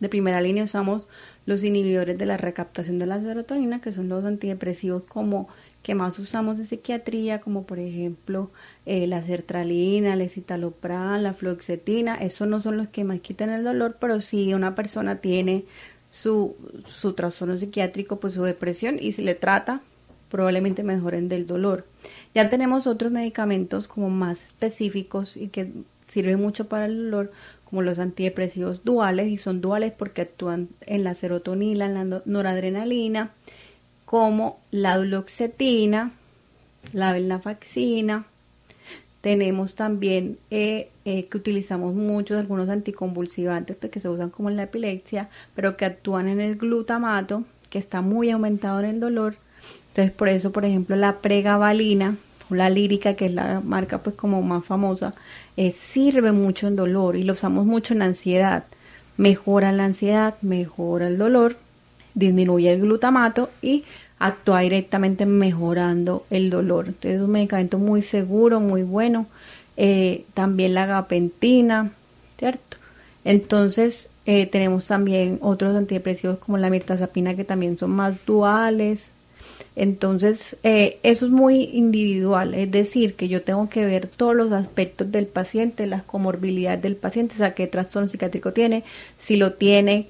Speaker 3: de primera línea usamos los inhibidores de la recaptación de la serotonina, que son los antidepresivos como que más usamos en psiquiatría, como por ejemplo eh, la sertralina, el escitalopram, la fluoxetina. Esos no son los que más quitan el dolor, pero si una persona tiene su, su trastorno psiquiátrico, pues su depresión, y si le trata, probablemente mejoren del dolor. Ya tenemos otros medicamentos como más específicos y que sirven mucho para el dolor, como los antidepresivos duales, y son duales porque actúan en la serotonina, en la noradrenalina, como la duloxetina, la venlafaxina, tenemos también eh, eh, que utilizamos muchos algunos anticonvulsivantes pues, que se usan como en la epilepsia, pero que actúan en el glutamato, que está muy aumentado en el dolor. Entonces, por eso, por ejemplo, la pregabalina o la lírica, que es la marca pues como más famosa, eh, sirve mucho en dolor y lo usamos mucho en ansiedad. Mejora la ansiedad, mejora el dolor, disminuye el glutamato y actúa directamente mejorando el dolor. Entonces es un medicamento muy seguro, muy bueno. Eh, también la gapentina, ¿cierto? Entonces eh, tenemos también otros antidepresivos como la mirtazapina que también son más duales. Entonces eh, eso es muy individual, es decir, que yo tengo que ver todos los aspectos del paciente, las comorbilidades del paciente, o sea, qué trastorno psiquiátrico tiene, si lo tiene,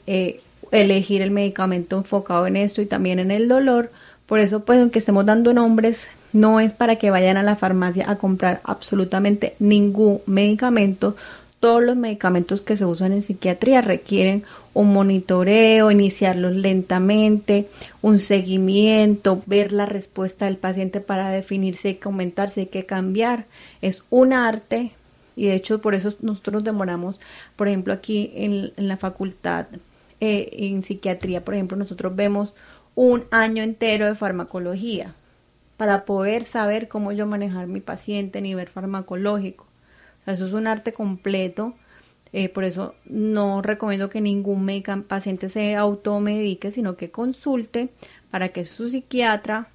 Speaker 3: elegir el medicamento enfocado en esto y también en el dolor por eso, pues, aunque estemos dando nombres, no es para que vayan a la farmacia a comprar absolutamente ningún medicamento. todos los medicamentos que se usan en psiquiatría requieren un monitoreo, iniciarlos lentamente, un seguimiento, ver la respuesta del paciente para definir si hay que aumentar, si hay que cambiar. Es un arte y de hecho por eso nosotros nos demoramos, por ejemplo, aquí en, la facultad eh, en psiquiatría, por ejemplo, nosotros vemos un año entero de farmacología para poder saber cómo yo manejar mi paciente a nivel farmacológico. eso es un arte completo. Eh, por eso no recomiendo que ningún paciente se automedique, sino que consulte para que su psiquiatra,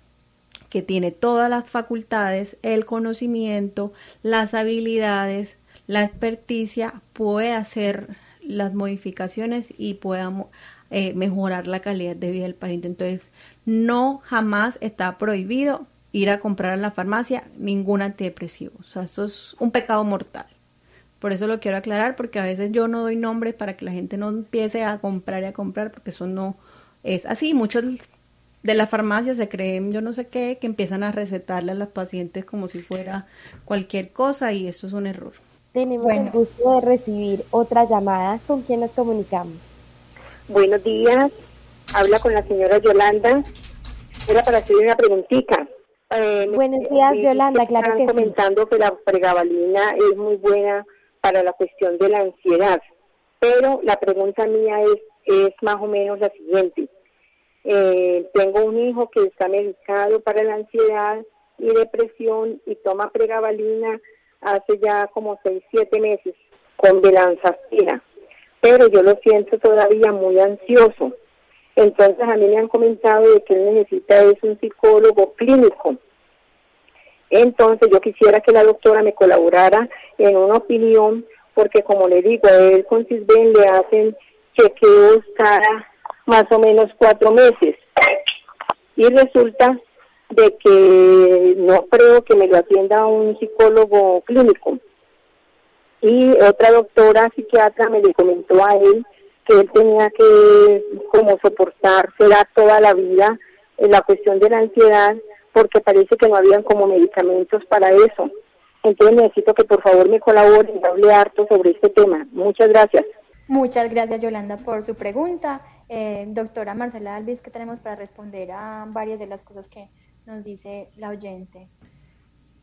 Speaker 3: que tiene todas las facultades, el conocimiento, las habilidades, la experticia, pueda hacer las modificaciones y pueda eh, mejorar la calidad de vida del paciente. Entonces, no jamás está prohibido ir a comprar en la farmacia ningún antidepresivo. O sea, eso es un pecado mortal. Por eso lo quiero aclarar, porque a veces yo no doy nombres para que la gente no empiece a comprar y a comprar, porque eso no es así. Muchos de la farmacia se creen, yo no sé qué, que empiezan a recetarle a los pacientes como si fuera cualquier cosa y eso es un error.
Speaker 4: Tenemos el gusto de recibir otra llamada. ¿Con quién nos comunicamos?
Speaker 7: Buenos días. Habla con la señora Yolanda. Era para hacerle una preguntita.
Speaker 4: Eh, Buenos días, Yolanda, claro que
Speaker 7: comentando que la pregabalina es muy buena para la cuestión de la ansiedad, pero la pregunta mía es, es más o menos la siguiente. Eh, tengo un hijo que está medicado para la ansiedad y depresión y toma pregabalina hace ya como 6, 7 meses con velanzapina, pero yo lo siento todavía muy ansioso entonces a mí me han comentado de que él necesita es un psicólogo clínico. Entonces yo quisiera que la doctora me colaborara en una opinión, porque como le digo, a él con CISBEN le hacen chequeos cada más o menos cuatro meses. Y resulta de que no creo que me lo atienda un psicólogo clínico. Y otra doctora psiquiatra me le comentó a él que él tenía que como soportar, será toda la vida en la cuestión de la ansiedad, porque parece que no habían como medicamentos para eso. Entonces necesito que por favor me colaboren y hable harto sobre este tema. Muchas gracias.
Speaker 2: Muchas gracias Yolanda por su pregunta. Eh, doctora Marcela Alvis, ¿qué tenemos para responder a varias de las cosas que nos dice la oyente?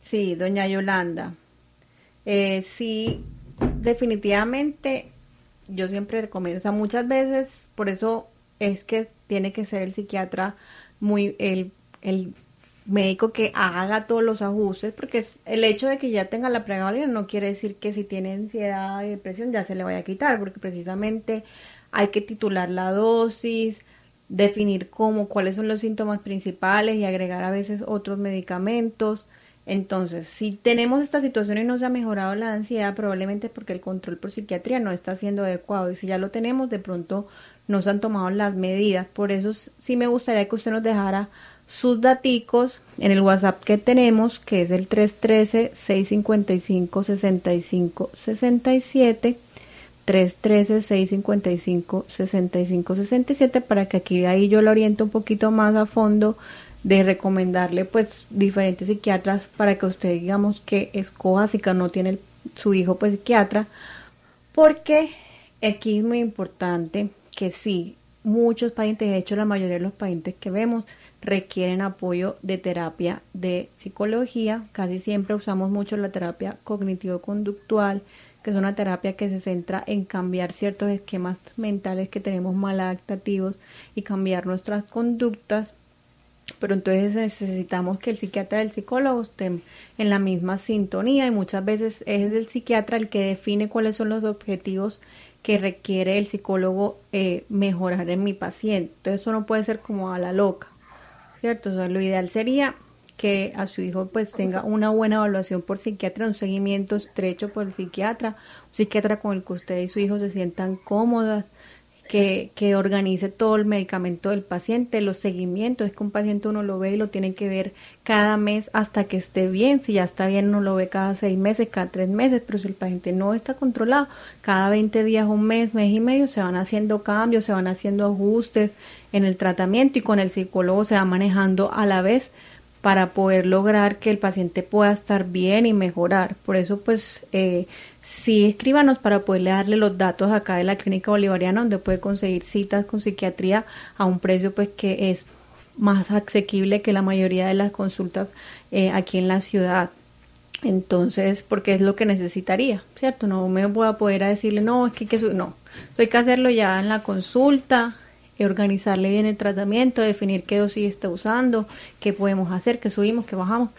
Speaker 3: Sí, doña Yolanda. Eh, sí, definitivamente yo siempre recomiendo, o sea, muchas veces, por eso es que tiene que ser el psiquiatra muy, el, el médico que haga todos los ajustes, porque es, el hecho de que ya tenga la pregabalina no quiere decir que si tiene ansiedad y depresión ya se le vaya a quitar, porque precisamente hay que titular la dosis, definir cómo, cuáles son los síntomas principales y agregar a veces otros medicamentos. Entonces, si tenemos esta situación y no se ha mejorado la ansiedad, probablemente porque el control por psiquiatría no está siendo adecuado. Y si ya lo tenemos, de pronto no se han tomado las medidas. Por eso sí me gustaría que usted nos dejara sus daticos en el WhatsApp que tenemos, que es el 313-655-6567. 313-655-6567 para que aquí ahí yo lo oriente un poquito más a fondo de recomendarle pues diferentes psiquiatras para que usted digamos que escoja si no tiene su hijo pues psiquiatra porque aquí es muy importante que sí muchos pacientes de hecho la mayoría de los pacientes que vemos requieren apoyo de terapia de psicología. Casi siempre usamos mucho la terapia cognitivo conductual que es una terapia que se centra en cambiar ciertos esquemas mentales que tenemos mal adaptativos y cambiar nuestras conductas pero entonces necesitamos que el psiquiatra y el psicólogo estén en la misma sintonía y muchas veces es el psiquiatra el que define cuáles son los objetivos que requiere el psicólogo eh, mejorar en mi paciente. Entonces eso no puede ser como a la loca, ¿cierto? O sea, lo ideal sería que a su hijo pues tenga una buena evaluación por psiquiatra, un seguimiento estrecho por el psiquiatra, un psiquiatra con el que usted y su hijo se sientan cómodas, que, que, organice todo el medicamento del paciente, los seguimientos, es que un paciente uno lo ve y lo tiene que ver cada mes hasta que esté bien, si ya está bien uno lo ve cada seis meses, cada tres meses, pero si el paciente no está controlado, cada 20 días, un mes, mes y medio se van haciendo cambios, se van haciendo ajustes en el tratamiento y con el psicólogo se va manejando a la vez para poder lograr que el paciente pueda estar bien y mejorar. Por eso, pues, eh, sí escríbanos para poderle darle los datos acá de la clínica bolivariana donde puede conseguir citas con psiquiatría a un precio pues que es más asequible que la mayoría de las consultas eh, aquí en la ciudad. Entonces, porque es lo que necesitaría, ¿cierto? No me voy a poder decirle, no, es que, que no, hay que hacerlo ya en la consulta, organizarle bien el tratamiento, definir qué dosis está usando, qué podemos hacer, qué subimos, qué bajamos.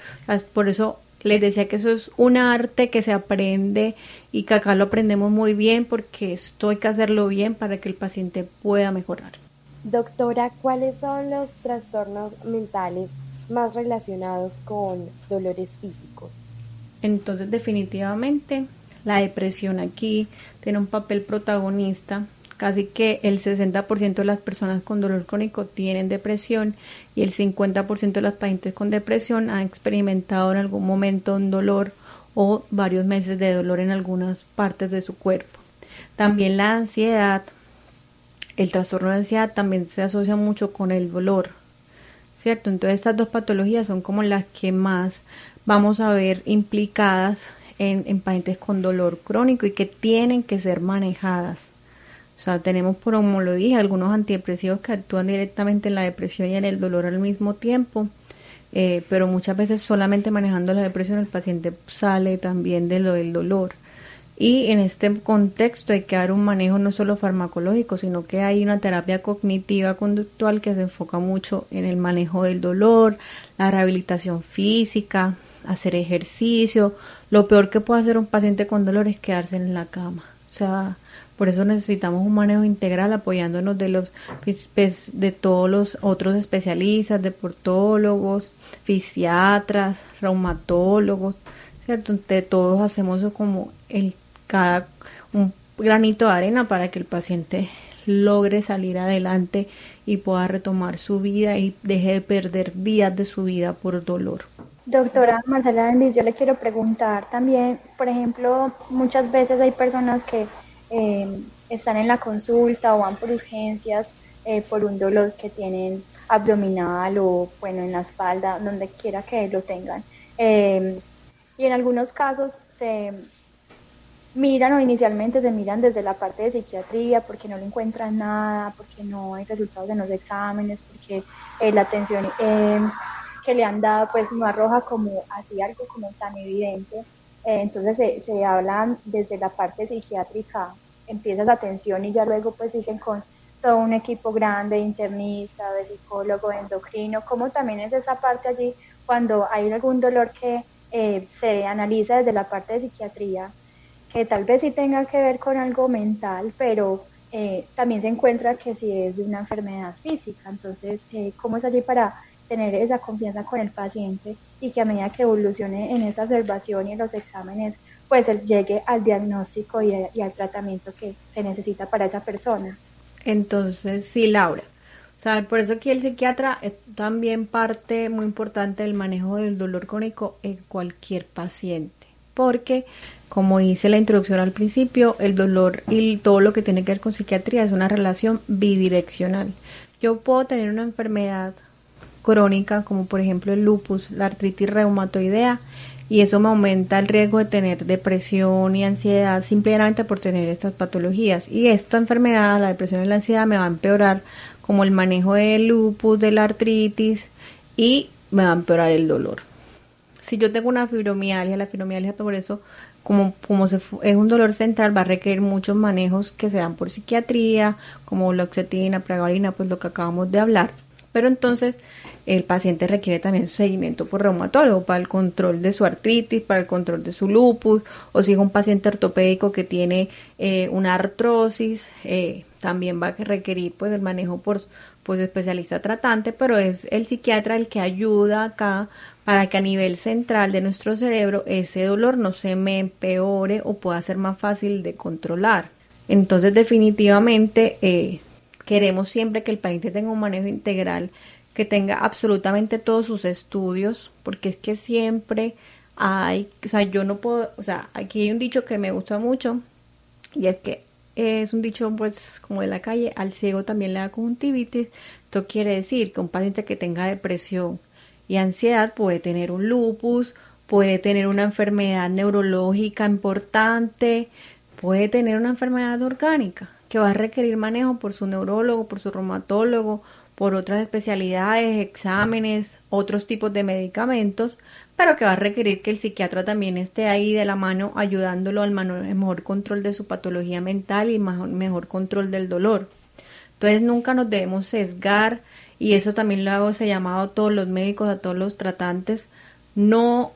Speaker 3: Por eso les decía que eso es un arte que se aprende y que acá lo aprendemos muy bien porque esto hay que hacerlo bien para que el paciente pueda mejorar.
Speaker 4: Doctora, ¿cuáles son los trastornos mentales más relacionados con dolores físicos?
Speaker 3: Entonces, definitivamente, la depresión aquí tiene un papel protagonista Casi que el 60% de las personas con dolor crónico tienen depresión y el 50% de las pacientes con depresión han experimentado en algún momento un dolor o varios meses de dolor en algunas partes de su cuerpo. También la ansiedad, el trastorno de ansiedad también se asocia mucho con el dolor, ¿cierto? Entonces estas dos patologías son como las que más vamos a ver implicadas en, en pacientes con dolor crónico y que tienen que ser manejadas. O sea, tenemos, por como lo dije, algunos antidepresivos que actúan directamente en la depresión y en el dolor al mismo tiempo, eh, pero muchas veces solamente manejando la depresión el paciente sale también de lo del dolor. Y en este contexto hay que dar un manejo no solo farmacológico, sino que hay una terapia cognitiva conductual que se enfoca mucho en el manejo del dolor, la rehabilitación física, hacer ejercicio. Lo peor que puede hacer un paciente con dolor es quedarse en la cama. O sea, por eso necesitamos un manejo integral apoyándonos de los de todos los otros especialistas, deportólogos, fisiatras, reumatólogos, ¿cierto? Todos hacemos como el cada un granito de arena para que el paciente logre salir adelante y pueda retomar su vida y deje de perder días de su vida por dolor.
Speaker 2: Doctora Marcela Denvis, yo le quiero preguntar también, por ejemplo, muchas veces hay personas que eh, están en la consulta o van por urgencias eh, por un dolor que tienen abdominal o bueno en la espalda, donde quiera que lo tengan. Eh, y en algunos casos se miran o inicialmente se miran desde la parte de psiquiatría porque no le encuentran nada, porque no hay resultados en los exámenes, porque la atención que le han dado pues no arroja como así algo como tan evidente. Eh, entonces se, se hablan desde la parte psiquiátrica, empieza esa atención y ya luego pues siguen con todo un equipo grande de internista, de psicólogo, de endocrino, como también es esa parte allí cuando hay algún dolor que eh, se analiza desde la parte de psiquiatría, que tal vez sí tenga que ver con algo mental, pero eh, también se encuentra que si es de una enfermedad física. Entonces, ¿cómo es allí para tener esa confianza con el paciente y que a medida que evolucione en esa observación y en los exámenes, pues él llegue al diagnóstico y, al tratamiento que se necesita para esa persona.
Speaker 3: Entonces, sí, Laura. O sea, por eso que el psiquiatra es también parte muy importante del manejo del dolor crónico en cualquier paciente. Porque, como dice la introducción al principio, el dolor y todo lo que tiene que ver con psiquiatría es una relación bidireccional. Yo puedo tener una enfermedad crónica, como por ejemplo el lupus, la artritis reumatoidea, y eso me aumenta el riesgo de tener depresión y ansiedad simplemente por tener estas patologías. Y esta enfermedad, la depresión y la ansiedad, me va a empeorar como el manejo del lupus, de la artritis y me va a empeorar el dolor. Si yo tengo una fibromialgia, la fibromialgia por eso, como, como es un dolor central, va a requerir muchos manejos que se dan por psiquiatría, como la oxetina, pregabalina, pues lo que acabamos de hablar. Pero entonces el paciente requiere también su seguimiento por reumatólogo para el control de su artritis, para el control de su lupus, o si es un paciente ortopédico que tiene eh, una artrosis, eh, también va a requerir pues el manejo por pues especialista tratante, pero es el psiquiatra el que ayuda acá para que a nivel central de nuestro cerebro ese dolor no se me empeore o pueda ser más fácil de controlar. Entonces definitivamente eh, queremos siempre que el paciente tenga un manejo integral que tenga absolutamente todos sus estudios, porque es que siempre hay, o sea, yo no puedo, o sea, aquí hay un dicho que me gusta mucho y es que es un dicho pues como de la calle, al ciego también le da conjuntivitis. Esto quiere decir que un paciente que tenga depresión y ansiedad puede tener un lupus, puede tener una enfermedad neurológica importante, puede tener una enfermedad orgánica que va a requerir manejo por su neurólogo, por su reumatólogo, por otras especialidades, exámenes, otros tipos de medicamentos, pero que va a requerir que el psiquiatra también esté ahí de la mano ayudándolo al mejor control de su patología mental y mejor control del dolor. Entonces nunca nos debemos sesgar y eso también lo hago ese llamado a todos los médicos, a todos los tratantes, no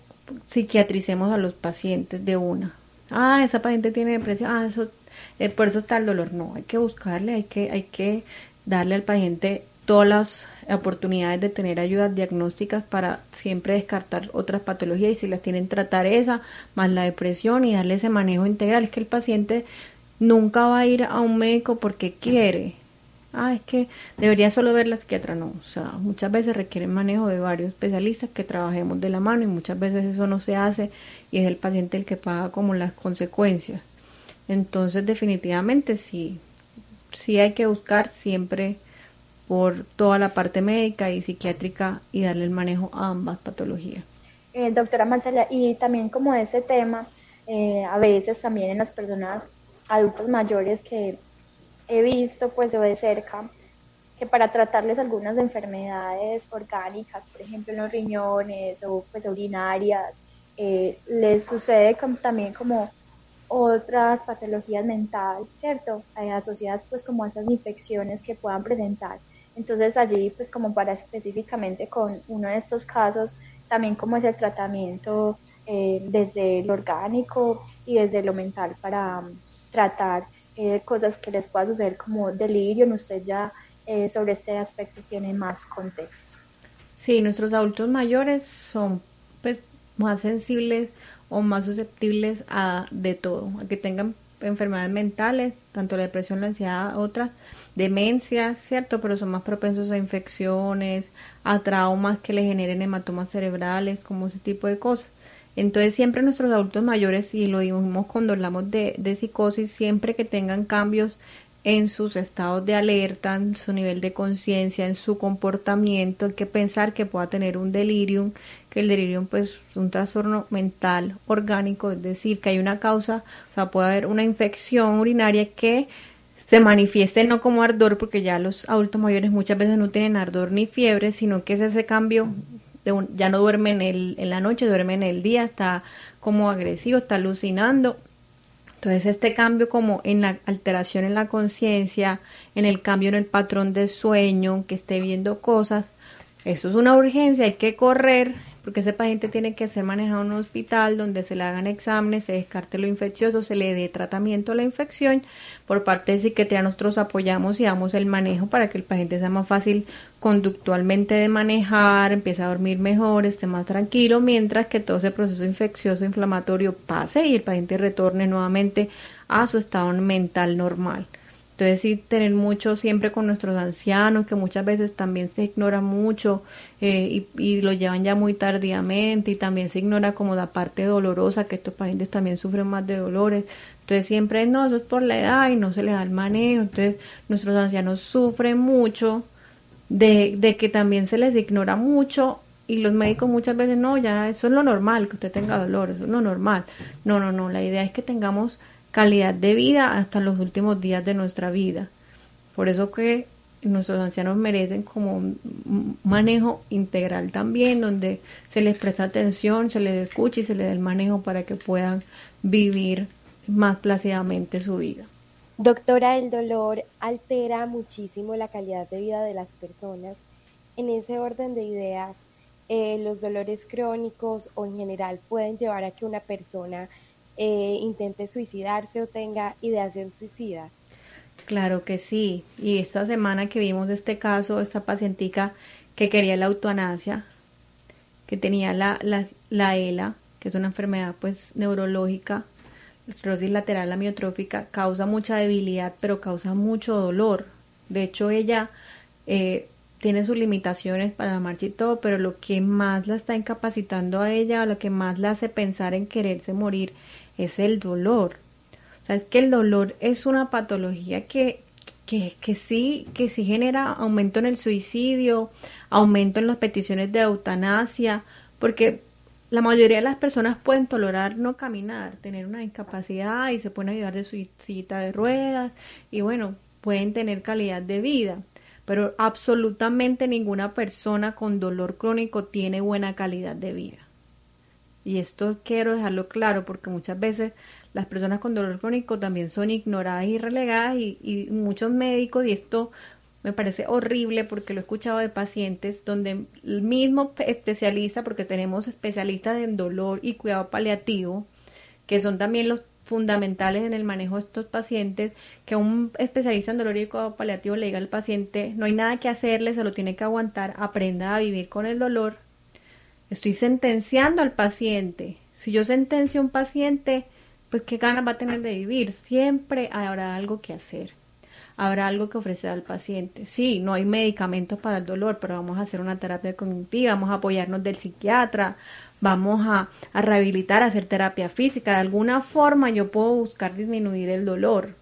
Speaker 3: psiquiatricemos a los pacientes de una. Ah, esa paciente tiene depresión, ah, eso, eh, por eso está el dolor. No, hay que buscarle, hay que, hay que darle al paciente todas las oportunidades de tener ayudas diagnósticas para siempre descartar otras patologías y si las tienen tratar esa más la depresión y darle ese manejo integral. Es que el paciente nunca va a ir a un médico porque quiere. Ah, es que debería solo ver la psiquiatra. No, o sea, muchas veces requiere manejo de varios especialistas que trabajemos de la mano y muchas veces eso no se hace y es el paciente el que paga como las consecuencias. Entonces, definitivamente sí, sí hay que buscar siempre por toda la parte médica y psiquiátrica y darle el manejo a ambas patologías.
Speaker 2: Eh, doctora Marcela, y también como este tema, eh, a veces también en las personas adultos mayores que he visto pues de cerca, que para tratarles algunas enfermedades orgánicas, por ejemplo en los riñones o pues urinarias, eh, les sucede también como otras patologías mentales, ¿cierto? asociadas pues como a esas infecciones que puedan presentar. Entonces allí, pues como para específicamente con uno de estos casos, también como es el tratamiento eh, desde lo orgánico y desde lo mental para um, tratar eh, cosas que les pueda suceder como delirio. Usted ya eh, sobre este aspecto tiene más contexto.
Speaker 3: Sí, nuestros adultos mayores son pues más sensibles o más susceptibles a de todo, a que tengan enfermedades mentales, tanto la depresión, la ansiedad, otras, demencia, ¿cierto? Pero son más propensos a infecciones, a traumas que le generen hematomas cerebrales, como ese tipo de cosas. Entonces siempre nuestros adultos mayores, y lo dimos cuando hablamos de, de psicosis, siempre que tengan cambios en sus estados de alerta, en su nivel de conciencia, en su comportamiento, hay que pensar que pueda tener un delirium, que el delirium pues es un trastorno mental orgánico, es decir, que hay una causa, o sea, puede haber una infección urinaria que se manifieste no como ardor, porque ya los adultos mayores muchas veces no tienen ardor ni fiebre, sino que es ese cambio, de ya no duermen en, en la noche, duermen en el día, está como agresivo, está alucinando, entonces este cambio como en la alteración en la conciencia, en el cambio en el patrón de sueño, que esté viendo cosas, eso es una urgencia, hay que correr porque ese paciente tiene que ser manejado en un hospital donde se le hagan exámenes, se descarte lo infeccioso, se le dé tratamiento a la infección. Por parte de psiquiatría nosotros apoyamos y damos el manejo para que el paciente sea más fácil conductualmente de manejar, empiece a dormir mejor, esté más tranquilo, mientras que todo ese proceso infeccioso inflamatorio pase y el paciente retorne nuevamente a su estado mental normal. Entonces sí, tener mucho siempre con nuestros ancianos, que muchas veces también se ignora mucho eh, y, lo llevan ya muy tardíamente y también se ignora como la parte dolorosa, que estos pacientes también sufren más de dolores. Entonces siempre no, eso es por la edad y no se le da el manejo. Entonces nuestros ancianos sufren mucho de, de que también se les ignora mucho y los médicos muchas veces no, ya eso es lo normal, que usted tenga dolor, eso es lo normal. No, no, no, la idea es que tengamos calidad de vida hasta los últimos días de nuestra vida. Por eso que nuestros ancianos merecen como un manejo integral también, donde se les presta atención, se les escucha y se les da el manejo para que puedan vivir más plácidamente su vida.
Speaker 4: Doctora, el dolor altera muchísimo la calidad de vida de las personas. En ese orden de ideas, eh, los dolores crónicos o en general pueden llevar a que una persona eh, intente suicidarse o tenga ideación suicida?
Speaker 3: Claro que sí. Y esta semana que vimos este caso, esta pacientica que quería la eutanasia, que tenía la, la, la ELA, que es una enfermedad pues neurológica, esclerosis lateral amiotrófica, causa mucha debilidad, pero causa mucho dolor. De hecho, ella eh, tiene sus limitaciones para la marcha y todo, pero lo que más la está incapacitando a ella, lo que más la hace pensar en quererse morir, es el dolor. O sea, es que el dolor es una patología que, que, que, sí, que sí genera aumento en el suicidio, aumento en las peticiones de eutanasia, porque la mayoría de las personas pueden tolerar no caminar, tener una incapacidad y se pueden ayudar de su silla de ruedas y bueno, pueden tener calidad de vida, pero absolutamente ninguna persona con dolor crónico tiene buena calidad de vida. Y esto quiero dejarlo claro porque muchas veces las personas con dolor crónico también son ignoradas y relegadas y, y muchos médicos, y esto me parece horrible porque lo he escuchado de pacientes donde el mismo especialista, porque tenemos especialistas en dolor y cuidado paliativo, que son también los fundamentales en el manejo de estos pacientes, que un especialista en dolor y cuidado paliativo le diga al paciente, no hay nada que hacerle, se lo tiene que aguantar, aprenda a vivir con el dolor. Estoy sentenciando al paciente. Si yo sentencio a un paciente, pues qué ganas va a tener de vivir. Siempre habrá algo que hacer habrá algo que ofrecer al paciente. Sí, no hay medicamentos para el dolor, pero vamos a hacer una terapia cognitiva, vamos a apoyarnos del psiquiatra, vamos a, rehabilitar, a hacer terapia física. De alguna forma yo puedo buscar disminuir el dolor.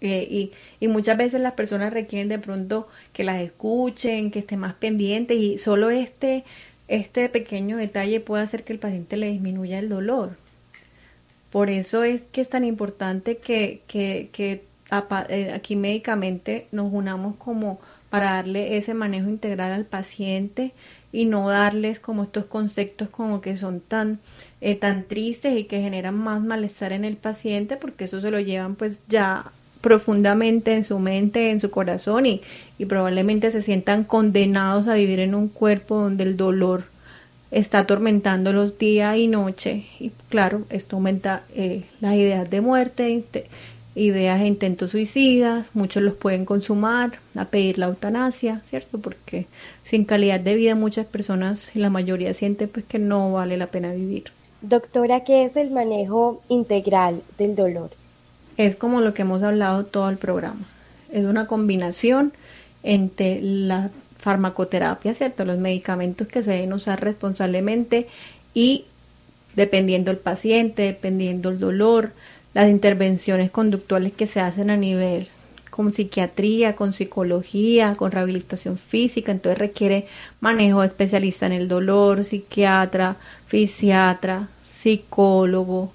Speaker 3: Eh, y, y, muchas veces las personas requieren de pronto que las escuchen, que estén más pendientes y solo este, este pequeño detalle puede hacer que el paciente le disminuya el dolor. Por eso es que es tan importante que, que, que eh, aquí médicamente nos unamos como para darle ese manejo integral al paciente y no darles como estos conceptos como que son tan eh, tan tristes y que generan más malestar en el paciente porque eso se lo llevan pues ya profundamente en su mente, en su corazón y, y probablemente se sientan condenados a vivir en un cuerpo donde el dolor está atormentándolos día y noche y claro, esto aumenta eh, las ideas de muerte, ideas e intentos suicidas, muchos los pueden consumar, a pedir la eutanasia, ¿cierto? Porque sin calidad de vida muchas personas, la mayoría siente pues que no vale la pena vivir.
Speaker 4: Doctora, ¿qué es el manejo integral del dolor?
Speaker 3: Es como lo que hemos hablado todo el programa. Es una combinación entre la farmacoterapia, ¿cierto? Los medicamentos que se deben usar responsablemente y dependiendo el paciente, dependiendo el dolor, las intervenciones conductuales que se hacen a nivel con psiquiatría, con psicología, con rehabilitación física, entonces requiere manejo especialista en el dolor, psiquiatra, fisiatra, psicólogo,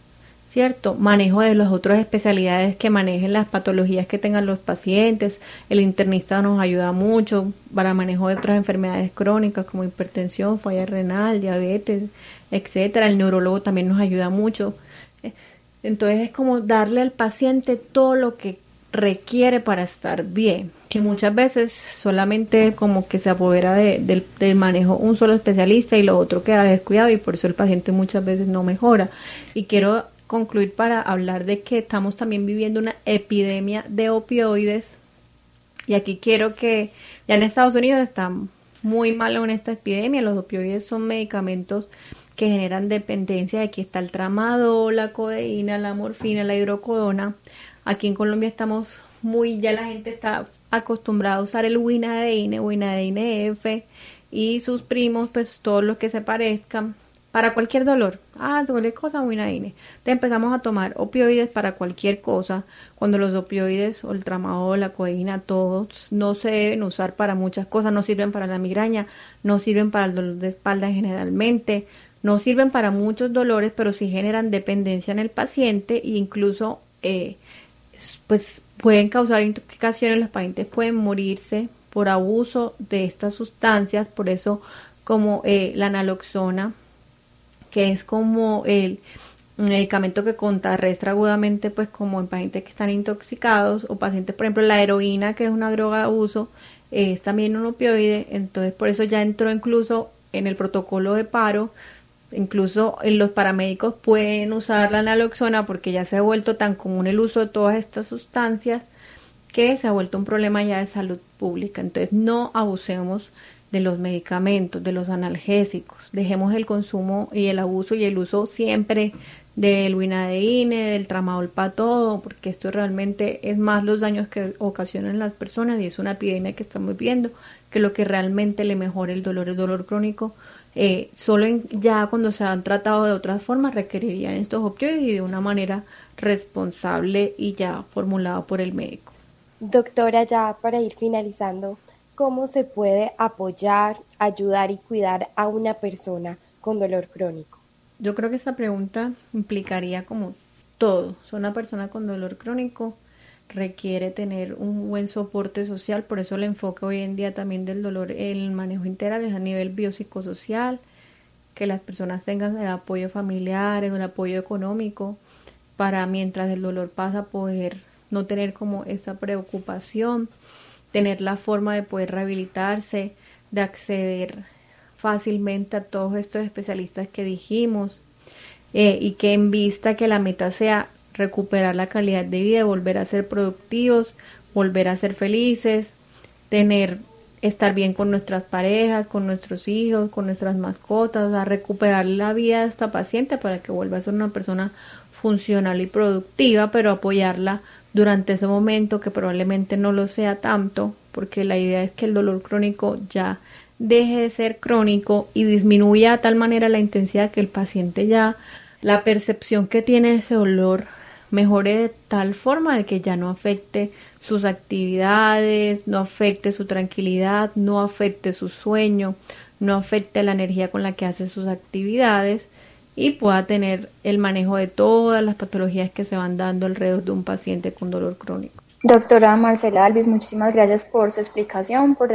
Speaker 3: ¿cierto? Manejo de las otras especialidades que manejen las patologías que tengan los pacientes. El internista nos ayuda mucho para manejo de otras enfermedades crónicas como hipertensión, falla renal, diabetes, etcétera. El neurólogo también nos ayuda mucho. Entonces es como darle al paciente todo lo que requiere para estar bien, que muchas veces solamente como que se apodera del, manejo un solo especialista y lo otro queda descuidado y por eso el paciente muchas veces no mejora. Y quiero concluir para hablar de que estamos también viviendo una epidemia de opioides y aquí quiero que ya en Estados Unidos está muy malo en esta epidemia, los opioides son medicamentos que generan dependencia. Aquí está el tramadol, la codeína, la morfina, la hidrocodona. Aquí en Colombia estamos muy, ya la gente está acostumbrada a usar el Winadeine, Winadeine F y sus primos, pues todos los que se parezcan para cualquier dolor. Ah, duele cosa, Winadeine. Te empezamos a tomar opioides para cualquier cosa, cuando los opioides o el tramadol, la codeína, todos no se deben usar para muchas cosas, no sirven para la migraña, no sirven para el dolor de espalda generalmente, no sirven para muchos dolores, pero sí generan dependencia en el paciente e incluso eh, pues pueden causar intoxicaciones, los pacientes pueden morirse por abuso de estas sustancias, por eso como eh, la naloxona, que es como el medicamento que contrarrestra agudamente, pues como en pacientes que están intoxicados o pacientes, por ejemplo, la heroína, que es una droga de abuso, es también un opioide, entonces por eso ya entró incluso en el protocolo de paro Incluso los paramédicos pueden usar la naloxona porque ya se ha vuelto tan común el uso de todas estas sustancias que se ha vuelto un problema ya de salud pública. Entonces no abusemos de los medicamentos, de los analgésicos. Dejemos el consumo y el abuso y el uso siempre del winadeine, del tramadol para todo, porque esto realmente es más los daños que ocasionan las personas y es una epidemia que estamos viendo que lo que realmente le mejora el dolor, el dolor crónico eh, solo ya cuando se han tratado de otras formas requerirían estos opioides y de una manera responsable y ya formulada por el médico.
Speaker 4: Doctora, ya para ir finalizando, ¿cómo se puede apoyar, ayudar y cuidar a una persona con dolor crónico?
Speaker 3: Yo creo que esa pregunta implicaría como todo. una persona con dolor crónico requiere tener un buen soporte social, por eso el enfoque hoy en día también del dolor, el manejo integral es a nivel biopsicosocial, que las personas tengan el apoyo familiar, el apoyo económico, para mientras el dolor pasa poder no tener como esa preocupación, tener la forma de poder rehabilitarse, de acceder fácilmente a todos estos especialistas que dijimos eh, y que en vista que la meta sea recuperar la calidad de vida, volver a ser productivos, volver a ser felices, tener estar bien con nuestras parejas, con nuestros hijos, con nuestras mascotas, a recuperar la vida de esta paciente para que vuelva a ser una persona funcional y productiva, pero apoyarla durante ese momento que probablemente no lo sea tanto, porque la idea es que el dolor crónico ya deje de ser crónico y disminuya de tal manera la intensidad que el paciente ya la percepción que tiene ese dolor mejore de tal forma de que ya no afecte sus actividades, no afecte su tranquilidad, no afecte su sueño, no afecte la energía con la que hace sus actividades y pueda tener el manejo de todas las patologías que se van dando alrededor de un paciente con dolor crónico.
Speaker 2: Doctora Marcela Alvis, muchísimas gracias por su explicación, por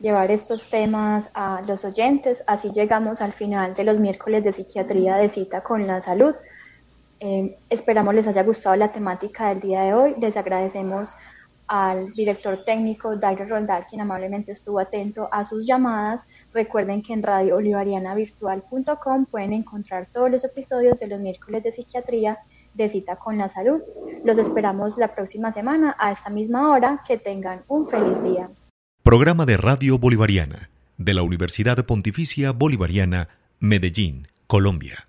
Speaker 2: llevar estos temas a los oyentes. Así llegamos al final de los miércoles de psiquiatría de cita con la salud. Eh, esperamos les haya gustado la temática del día de hoy. Les agradecemos al director técnico Dairo Rondal, quien amablemente estuvo atento a sus llamadas. Recuerden que en radiobolivarianavirtual.com pueden encontrar todos los episodios de los miércoles de psiquiatría de cita con la salud. Los esperamos la próxima semana a esta misma hora. Que tengan un feliz día.
Speaker 1: Programa de Radio Bolivariana de la Universidad Pontificia Bolivariana, Medellín, Colombia.